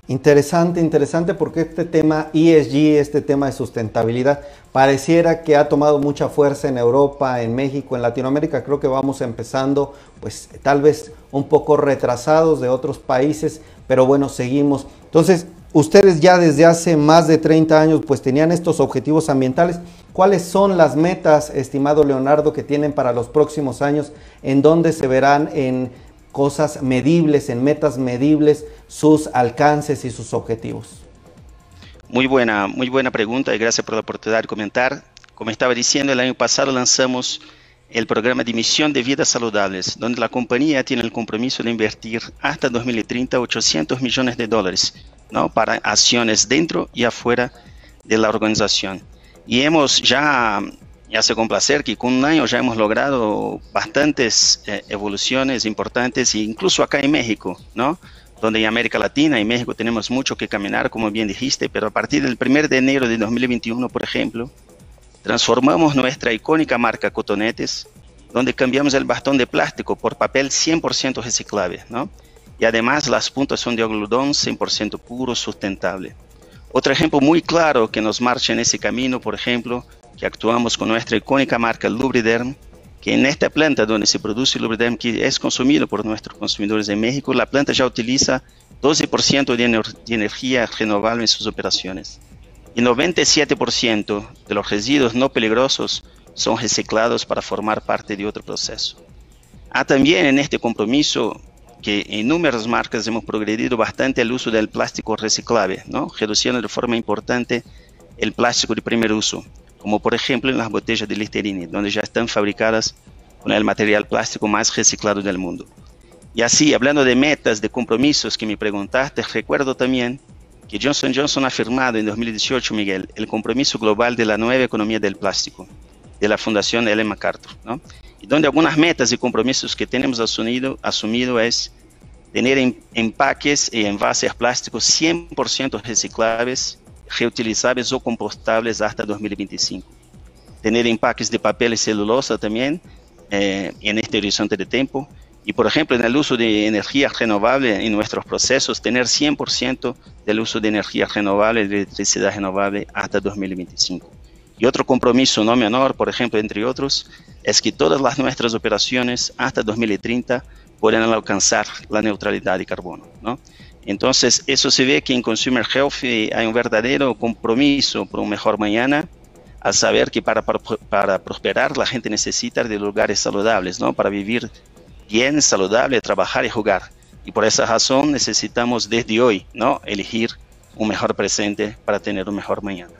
Interesante, interesante porque este tema ESG, este tema de sustentabilidad, pareciera que ha tomado mucha fuerza en Europa, en México, en Latinoamérica. Creo que vamos empezando, pues tal vez un poco retrasados de otros países, pero bueno, seguimos. Entonces, ustedes ya desde hace más de 30 años, pues tenían estos objetivos ambientales. ¿Cuáles son las metas, estimado Leonardo, que tienen para los próximos años? ¿En dónde se verán en cosas medibles, en metas medibles, sus alcances y sus objetivos?
Muy buena, muy buena pregunta y gracias por la oportunidad de comentar. Como estaba diciendo, el año pasado lanzamos el programa de misión de vidas saludables, donde la compañía tiene el compromiso de invertir hasta 2030 800 millones de dólares ¿no? para acciones dentro y afuera de la organización. Y hemos ya y hace complacer que con un año ya hemos logrado bastantes eh, evoluciones importantes, incluso acá en México, ¿no? Donde en América Latina y México tenemos mucho que caminar, como bien dijiste, pero a partir del 1 de enero de 2021, por ejemplo, transformamos nuestra icónica marca Cotonetes, donde cambiamos el bastón de plástico por papel 100% reciclable, ¿no? Y además las puntas son de algodón 100% puro, sustentable. Otro ejemplo muy claro que nos marcha en ese camino, por ejemplo, que actuamos con nuestra icónica marca Lubriderm, que en esta planta donde se produce Lubriderm, que es consumido por nuestros consumidores en México, la planta ya utiliza 12% de, de energía renovable en sus operaciones. Y 97% de los residuos no peligrosos son reciclados para formar parte de otro proceso. Ah, también en este compromiso que en numerosas marcas hemos progredido bastante el uso del plástico reciclable, ¿no? reduciendo de forma importante el plástico de primer uso, como por ejemplo en las botellas de Listerine, donde ya están fabricadas con el material plástico más reciclado del mundo. Y así, hablando de metas, de compromisos que me preguntaste, recuerdo también que Johnson Johnson ha firmado en 2018, Miguel, el compromiso global de la nueva economía del plástico, de la Fundación Ellen MacArthur, ¿no? Y donde algunas metas y compromisos que tenemos asumido, asumido es tener empaques y envases plásticos 100% reciclables reutilizables o compostables hasta 2025. Tener empaques de papel y celulosa también eh, en este horizonte de tiempo. Y, por ejemplo, en el uso de energía renovable en nuestros procesos, tener 100% del uso de energía renovable, de electricidad renovable hasta 2025. Y otro compromiso no menor, por ejemplo, entre otros, es que todas las nuestras operaciones hasta 2030 puedan alcanzar la neutralidad de carbono. ¿no? Entonces, eso se ve que en Consumer Health eh, hay un verdadero compromiso por un mejor mañana, al saber que para, para, prosperar la gente necesita de lugares saludables, ¿no? Para vivir bien, saludable, trabajar y jugar. Y por esa razón necesitamos desde hoy, ¿no? Elegir un mejor presente para tener un mejor mañana.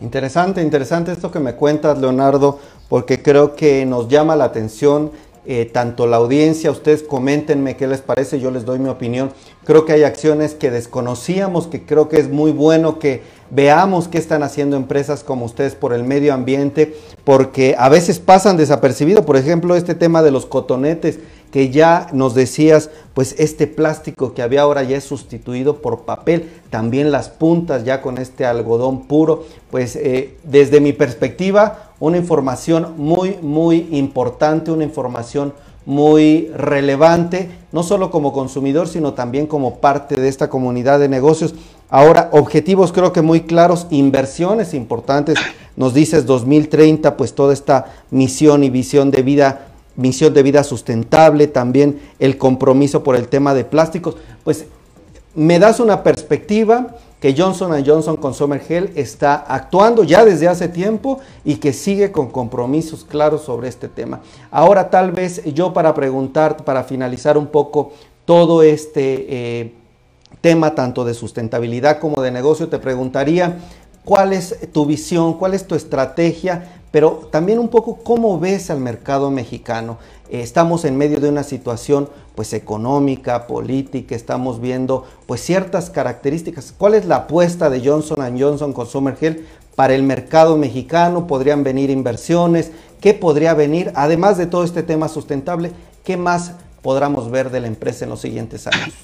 Interesante, interesante esto que me cuentas, Leonardo, porque creo que nos llama la atención eh, tanto la audiencia, ustedes coméntenme qué les parece, yo les doy mi opinión. Creo que hay acciones que desconocíamos, que creo que es muy bueno que veamos qué están haciendo empresas como ustedes por el medio ambiente, porque a veces pasan desapercibido, por ejemplo, este tema de los cotonetes que ya nos decías, pues este plástico que había ahora ya es sustituido por papel, también las puntas ya con este algodón puro, pues eh, desde mi perspectiva, una información muy, muy importante, una información muy relevante, no solo como consumidor, sino también como parte de esta comunidad de negocios. Ahora, objetivos creo que muy claros, inversiones importantes, nos dices 2030, pues toda esta misión y visión de vida misión de vida sustentable, también el compromiso por el tema de plásticos. Pues me das una perspectiva que Johnson Johnson Consumer Health está actuando ya desde hace tiempo y que sigue con compromisos claros sobre este tema. Ahora tal vez yo para preguntar, para finalizar un poco todo este eh, tema tanto de sustentabilidad como de negocio, te preguntaría cuál es tu visión, cuál es tu estrategia pero también un poco cómo ves al mercado mexicano. Estamos en medio de una situación pues económica, política, estamos viendo pues ciertas características. ¿Cuál es la apuesta de Johnson Johnson Consumer Health para el mercado mexicano? ¿Podrían venir inversiones? ¿Qué podría venir? Además de todo este tema sustentable, ¿qué más podremos ver de la empresa en los siguientes años?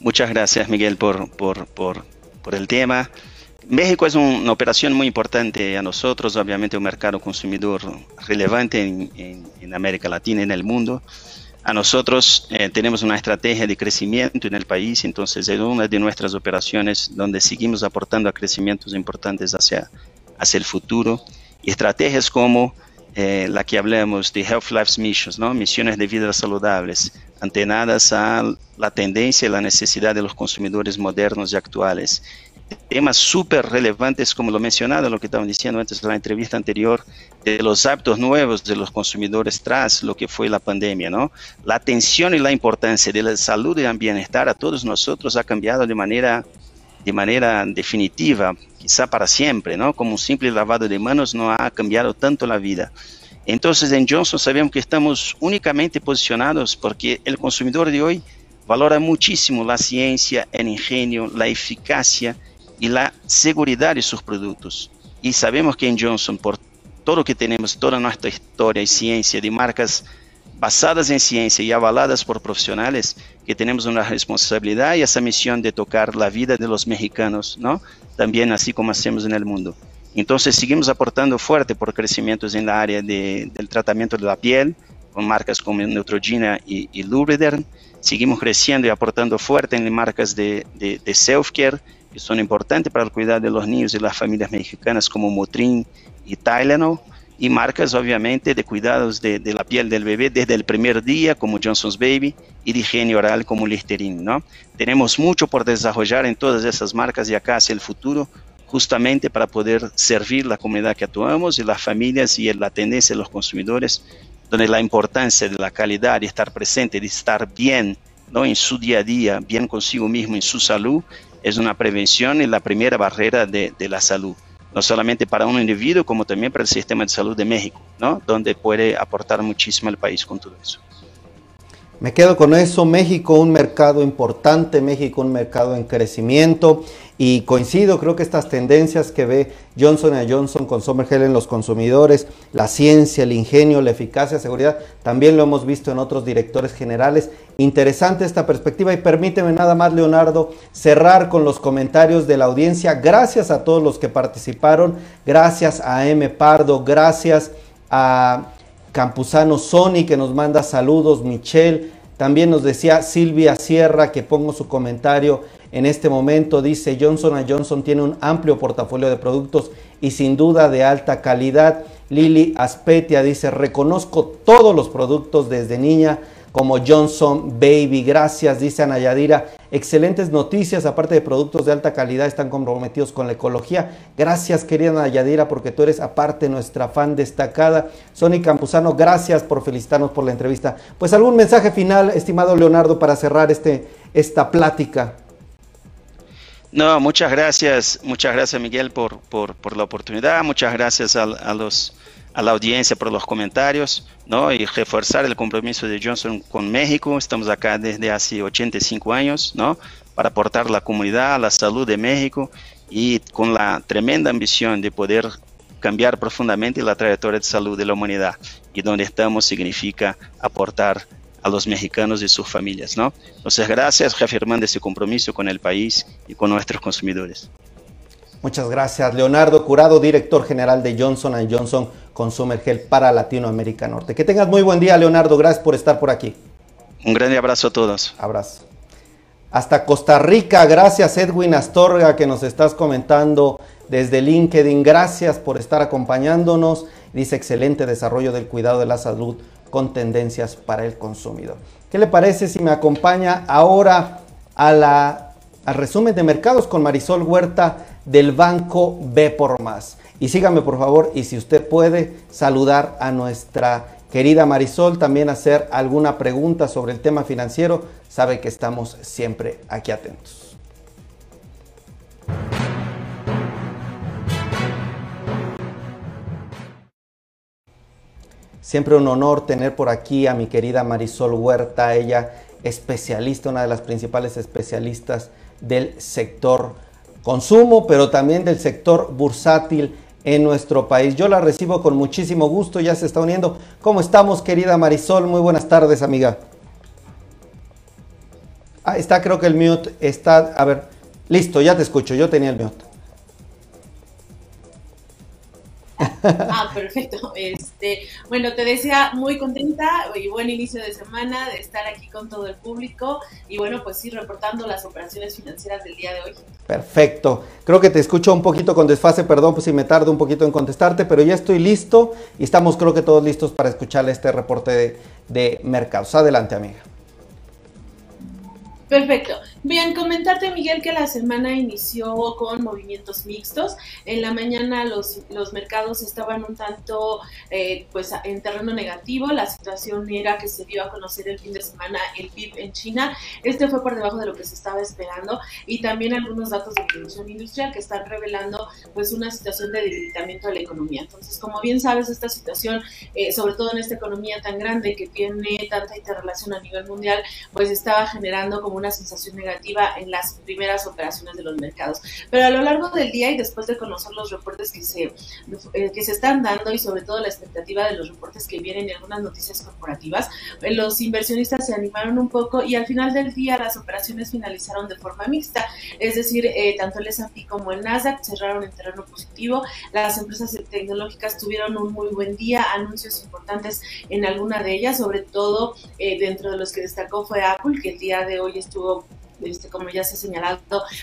Muchas gracias Miguel por, por, por, por el tema. México es una operación muy importante a nosotros, obviamente un mercado consumidor relevante en, América Latina y en el mundo. A nosotros eh, tenemos una estrategia de crecimiento en el país, entonces es una de nuestras operaciones donde seguimos aportando a crecimientos importantes hacia, hacia el futuro. Y estrategias como eh, la que hablamos de Health Lives Missions, ¿no? misiones de vida saludables, antenadas a la tendencia y la necesidad de los consumidores modernos y actuales. Temas súper relevantes, como lo mencionado, lo que estaban diciendo antes de la entrevista anterior, de los hábitos nuevos de los consumidores tras lo que fue la pandemia, ¿no? La atención y la importancia de la salud y el bienestar a todos nosotros ha cambiado de manera, de manera definitiva, quizá para siempre, ¿no? Como un simple lavado de manos no ha cambiado tanto la vida. Entonces en Johnson sabemos que estamos únicamente posicionados porque el consumidor de hoy valora muchísimo la ciencia, el ingenio, la eficacia y la seguridad de sus productos. Y sabemos que en Johnson, por todo lo que tenemos, toda nuestra historia y ciencia de marcas basadas en ciencia y avaladas por profesionales, que tenemos una responsabilidad y esa misión de tocar la vida de los mexicanos, ¿no? También así como hacemos en el mundo. Entonces seguimos aportando fuerte por crecimientos en la área de, del tratamiento de la piel, con marcas como Neutrogena y, y Lubriderm. Seguimos creciendo y aportando fuerte en marcas de, de, de self-care, que son importantes para el cuidado de los niños y las familias mexicanas, como Motrin y Tylenol y marcas obviamente de cuidados de, la piel del bebé desde el primer día como Johnson's Baby y de higiene oral como Listerine, ¿no? Tenemos mucho por desarrollar en todas esas marcas y acá hacia el futuro justamente para poder servir la comunidad que actuamos y las familias y la tendencia de los consumidores, donde la importancia de la calidad, de estar presente, de estar bien ¿no? en su día a día, bien consigo mismo, en su salud, es una prevención y la primera barrera de, de la salud no solamente para un individuo, como también para el sistema de salud de México, ¿no? donde puede aportar muchísimo al país con todo eso.
Me quedo con eso, México un mercado importante, México un mercado en crecimiento y coincido, creo que estas tendencias que ve Johnson Johnson con Sommergel en los consumidores, la ciencia, el ingenio, la eficacia, seguridad, también lo hemos visto en otros directores generales. Interesante esta perspectiva y permíteme nada más, Leonardo, cerrar con los comentarios de la audiencia. Gracias a todos los que participaron, gracias a M. Pardo, gracias a Campuzano Sony que nos manda saludos, Michelle. También nos decía Silvia Sierra que pongo su comentario en este momento. Dice Johnson Johnson tiene un amplio portafolio de productos y sin duda de alta calidad. Lili Aspetia dice reconozco todos los productos desde niña como Johnson Baby. Gracias, dice Ana Yadira. Excelentes noticias, aparte de productos de alta calidad, están comprometidos con la ecología. Gracias, querida Ana Yadira, porque tú eres aparte nuestra fan destacada. Sony Campuzano, gracias por felicitarnos por la entrevista. Pues algún mensaje final, estimado Leonardo, para cerrar este, esta plática.
No, muchas gracias, muchas gracias Miguel por, por, la oportunidad, muchas gracias a, los a la audiencia por los comentarios, ¿no? Y reforzar el compromiso de Johnson con México. Estamos acá desde hace 85 años, ¿no? Para aportar la comunidad, a la salud de México y con la tremenda ambición de poder cambiar profundamente la trayectoria de salud de la humanidad. Y donde estamos significa aportar a los mexicanos y sus familias, ¿no? Entonces, gracias reafirmando ese compromiso con el país y con nuestros consumidores.
Muchas gracias. Leonardo Curado, director general de Johnson Johnson Consumer Health para Latinoamérica Norte. Que tengas muy buen día, Leonardo. Gracias por estar por aquí.
Un gran abrazo a todos.
Abrazo. Hasta Costa Rica, gracias Edwin Astorga que nos estás comentando desde LinkedIn. Gracias por estar acompañándonos. Dice excelente desarrollo del cuidado de la salud con tendencias para el consumidor. ¿Qué le parece si me acompaña ahora a la, al resumen de mercados con Marisol Huerta? del Banco B por Más. Y sígame por favor y si usted puede saludar a nuestra querida Marisol, también hacer alguna pregunta sobre el tema financiero, sabe que estamos siempre aquí atentos. Siempre un honor tener por aquí a mi querida Marisol Huerta, ella especialista, una de las principales especialistas del sector consumo, pero también del sector bursátil en nuestro país. Yo la recibo con muchísimo gusto, ya se está uniendo. ¿Cómo estamos, querida Marisol? Muy buenas tardes, amiga. Ah, está, creo que el mute está. A ver, listo, ya te escucho. Yo tenía el mute. [LAUGHS]
Ah, perfecto. Es, este, bueno, te decía muy contenta y buen inicio de semana de estar aquí con todo el público y bueno, pues sí, reportando las operaciones financieras del día de hoy.
Perfecto. Creo que te escucho un poquito con desfase, perdón, pues si me tardo un poquito en contestarte, pero ya estoy listo y estamos creo que todos listos para escuchar este reporte de, de mercados. Adelante, amiga.
Perfecto. Bien, comentarte, Miguel, que la semana inició con movimientos mixtos. En la mañana los, los mercados estaban un tanto eh, pues en terreno negativo. La situación era que se dio a conocer el fin de semana el PIB en China. Este fue por debajo de lo que se estaba esperando y también algunos datos de producción industrial que están revelando pues una situación de debilitamiento de la economía. Entonces, como bien sabes, esta situación, eh, sobre todo en esta economía tan grande que tiene tanta interrelación a nivel mundial, pues estaba generando como una sensación negativa en las primeras operaciones de los mercados. Pero a lo largo del día y después de conocer los reportes que se, eh, que se están dando y sobre todo la expectativa de los reportes que vienen y algunas noticias corporativas, eh, los inversionistas se animaron un poco y al final del día las operaciones finalizaron de forma mixta, es decir, eh, tanto el S&P como el Nasdaq cerraron en terreno positivo, las empresas tecnológicas tuvieron un muy buen día, anuncios importantes en alguna de ellas, sobre todo dentro de los que destacó fue Apple, que el día de hoy estuvo este, como ya se ha señalado,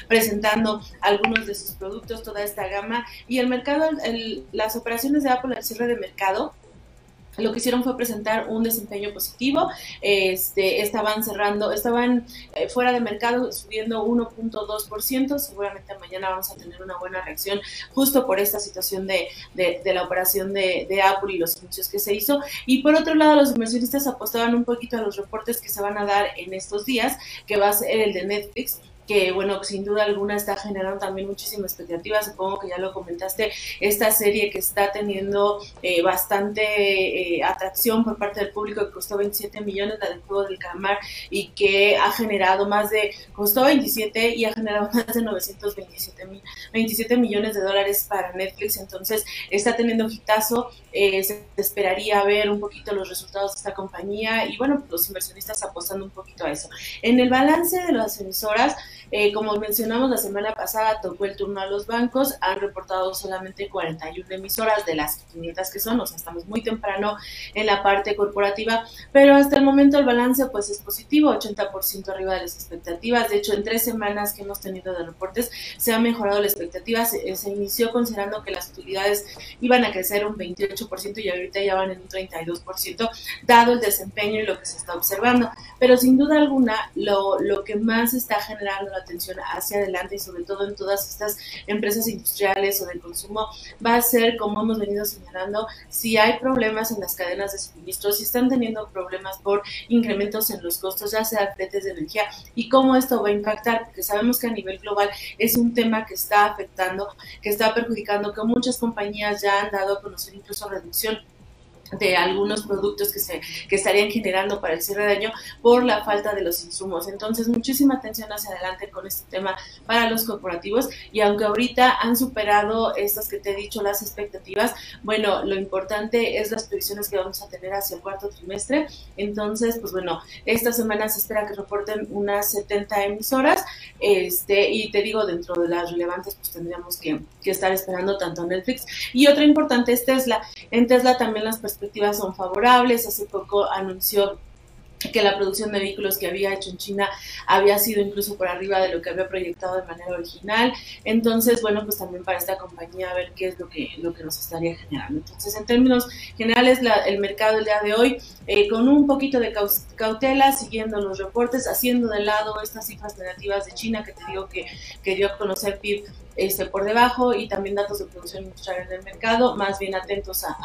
presentando algunos de sus productos, toda esta gama. Y el mercado, las operaciones de Apple al cierre de mercado lo que hicieron fue presentar un desempeño positivo, este, estaban cerrando, estaban eh, fuera de mercado subiendo 1.2%, seguramente mañana vamos a tener una buena reacción justo por esta situación de, de, la operación de, de, Apple y los anuncios que se hizo. Y por otro lado, los inversionistas apostaban un poquito a los reportes que se van a dar en estos días, que va a ser el de Netflix que bueno, sin duda alguna está generando también muchísima expectativa, supongo que ya lo comentaste, esta serie que está teniendo eh, bastante eh, atracción por parte del público, que costó 27 millones, la del juego del calamar, y que ha generado más de, costó 27 y ha generado [LAUGHS] más de 927 mil, 27 millones de dólares para Netflix, entonces está teniendo hitazo, eh, se esperaría ver un poquito los resultados de esta compañía y bueno, los inversionistas apostando un poquito a eso. En el balance de las emisoras, eh, como mencionamos la semana pasada, tocó el turno a los bancos, han reportado solamente 41 emisoras de las 500 que son, o sea, estamos muy temprano en la parte corporativa, pero hasta el momento el balance pues es positivo, 80% arriba de las expectativas, de hecho en tres semanas que hemos tenido de reportes se ha mejorado la expectativa, se, se inició considerando que las utilidades iban a crecer un 28% y ahorita ya van en un 32%, dado el desempeño y lo que se está observando, pero sin duda alguna lo, lo que más está generando atención hacia adelante y sobre todo en todas estas empresas industriales o de consumo va a ser, como hemos venido señalando, si hay problemas en las cadenas de suministro, si están teniendo problemas por incrementos en los costos, ya sea fletes de energía, y cómo esto va a impactar, porque sabemos que a nivel global es un tema que está afectando, que está perjudicando, que muchas compañías ya han dado a conocer incluso reducción de algunos productos que se que estarían generando para el cierre de año por la falta de los insumos. Entonces, muchísima atención hacia adelante con este tema para los corporativos y aunque ahorita han superado estas que te he dicho las expectativas, bueno, lo importante es las previsiones que vamos a tener hacia el cuarto trimestre. Entonces, pues bueno, esta semana se espera que reporten unas 70 emisoras este y te digo dentro de las relevantes pues tendríamos que, que estar esperando tanto Netflix y otra importante es Tesla. En Tesla también las perspectivas son favorables. Hace poco anunció que la producción de vehículos que había hecho en China había sido incluso por arriba de lo que había proyectado de manera original. Entonces, bueno, pues también para esta compañía a ver qué es lo que, lo que nos estaría generando. Entonces, en términos generales, el mercado el día de hoy, eh, con un poquito de cautela, siguiendo los reportes, haciendo de lado estas cifras negativas de China que te digo que, que dio a conocer PIB este, por debajo y también datos de producción industrial en el mercado, más bien atentos a,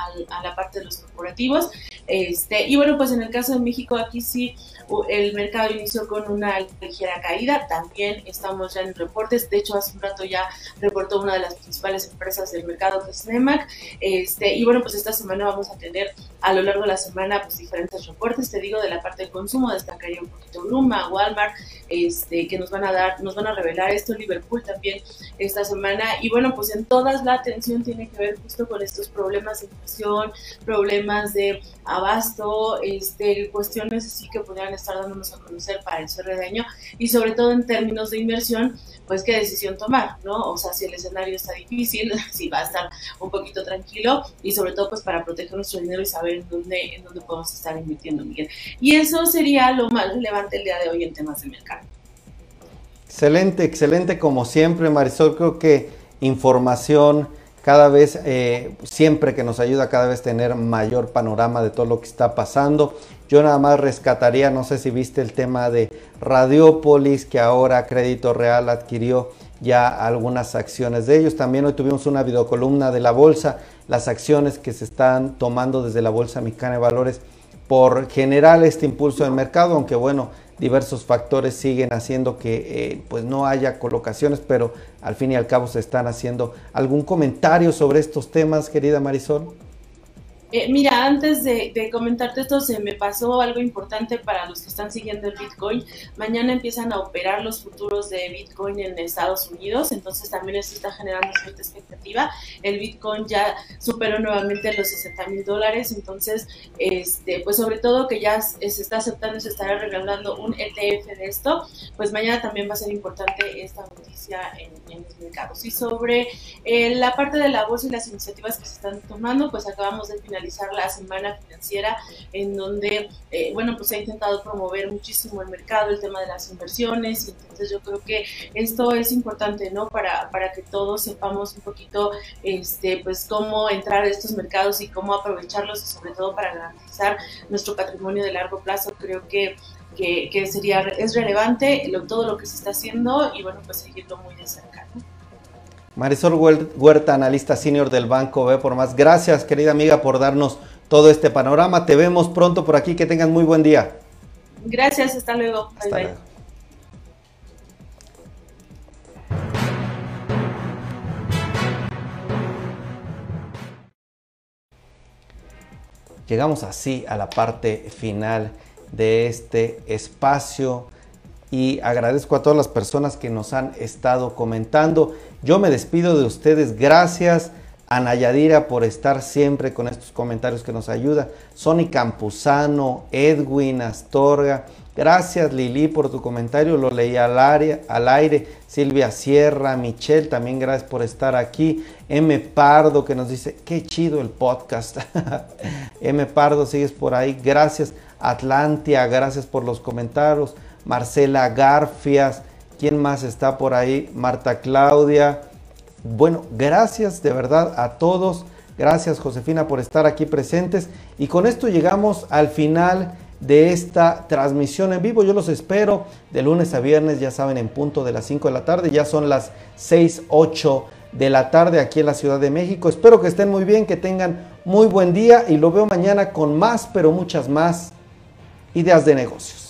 la parte de los corporativos. Este, y bueno, pues en el caso de México, aquí sí el mercado inició con una ligera caída, también estamos ya en reportes, de hecho hace un rato ya reportó una de las principales empresas del mercado que es NEMAC, este, y bueno, pues esta semana vamos a tener a lo largo de la semana pues diferentes reportes, te digo, de la parte de consumo, destacaría un poquito Luma, Walmart, este, que nos van a dar, nos van a revelar esto, Liverpool también esta semana. Y bueno, pues en todas la atención tiene que ver justo con estos problemas de inflación, problemas de abasto, este, cuestiones así que podrían estar dándonos a conocer para el cierre de año y sobre todo en términos de inversión, pues qué decisión tomar, ¿no? O sea, si el escenario está difícil, [LAUGHS] si va a estar un poquito tranquilo y sobre todo pues para proteger nuestro dinero y saber dónde, dónde podemos estar invirtiendo, Miguel. Y eso sería lo más relevante el día de hoy en temas de mercado.
Excelente, excelente como siempre, Marisol. Creo que información cada vez, eh, siempre que nos ayuda cada vez tener mayor panorama de todo lo que está pasando. Yo nada más rescataría, no sé si viste el tema de Radiopolis, que ahora Crédito Real adquirió ya algunas acciones de ellos. También hoy tuvimos una videocolumna de la bolsa, las acciones que se están tomando desde la Bolsa Mexicana de Valores por generar este impulso del mercado, aunque bueno, diversos factores siguen haciendo que eh, pues no haya colocaciones, pero al fin y al cabo se están haciendo. ¿Algún comentario sobre estos temas, querida Marisol?
Eh, mira, antes de, comentarte esto, se me pasó algo importante para los que están siguiendo el Bitcoin. Mañana empiezan a operar los futuros de Bitcoin en Estados Unidos, entonces también eso está generando cierta expectativa. El Bitcoin ya superó nuevamente los 60 mil dólares, entonces, este, pues sobre todo que ya se está aceptando y se estará regalando un ETF de esto, pues mañana también va a ser importante esta noticia en, los mercados. Y sobre eh, la parte de la bolsa y las iniciativas que se están tomando, pues acabamos de finalizar la semana financiera en donde, eh, bueno, pues ha intentado promover muchísimo el mercado, el tema de las inversiones, y entonces yo creo que esto es importante, ¿no? Para, para que todos sepamos un poquito, este, pues cómo entrar a estos mercados y cómo aprovecharlos y sobre todo para garantizar nuestro patrimonio de largo plazo. Creo que que, sería es relevante todo lo que se está haciendo y bueno pues seguirlo muy de cerca.
Marisol Huerta, analista senior del Banco B por más. Gracias, querida amiga, por darnos todo este panorama. Te vemos pronto por aquí. Que tengan muy buen día.
Gracias, hasta luego. Hasta luego.
Llegamos así a la parte final de este espacio y agradezco a todas las personas que nos han estado comentando. Yo me despido de ustedes. Gracias a Nayadira por estar siempre con estos comentarios que nos ayuda. Sony Campuzano, Edwin Astorga. Gracias Lili por tu comentario, lo leí al, al aire. Silvia Sierra, Michelle, también gracias por estar aquí. M. Pardo que nos dice, qué chido el podcast. [LAUGHS] M. Pardo, sigues por ahí. Gracias. Atlantia, gracias por los comentarios. Marcela Garfias, ¿quién más está por ahí? Marta Claudia. Bueno, gracias de verdad a todos. Gracias Josefina por estar aquí presentes. Y con esto llegamos al final de esta transmisión en vivo. Yo los espero de lunes a viernes, ya saben, en punto de las 5 de la tarde. Ya son las 6, 8 de la tarde aquí en la Ciudad de México. Espero que estén muy bien, que tengan muy buen día y lo veo mañana con más, pero muchas más ideas de negocios.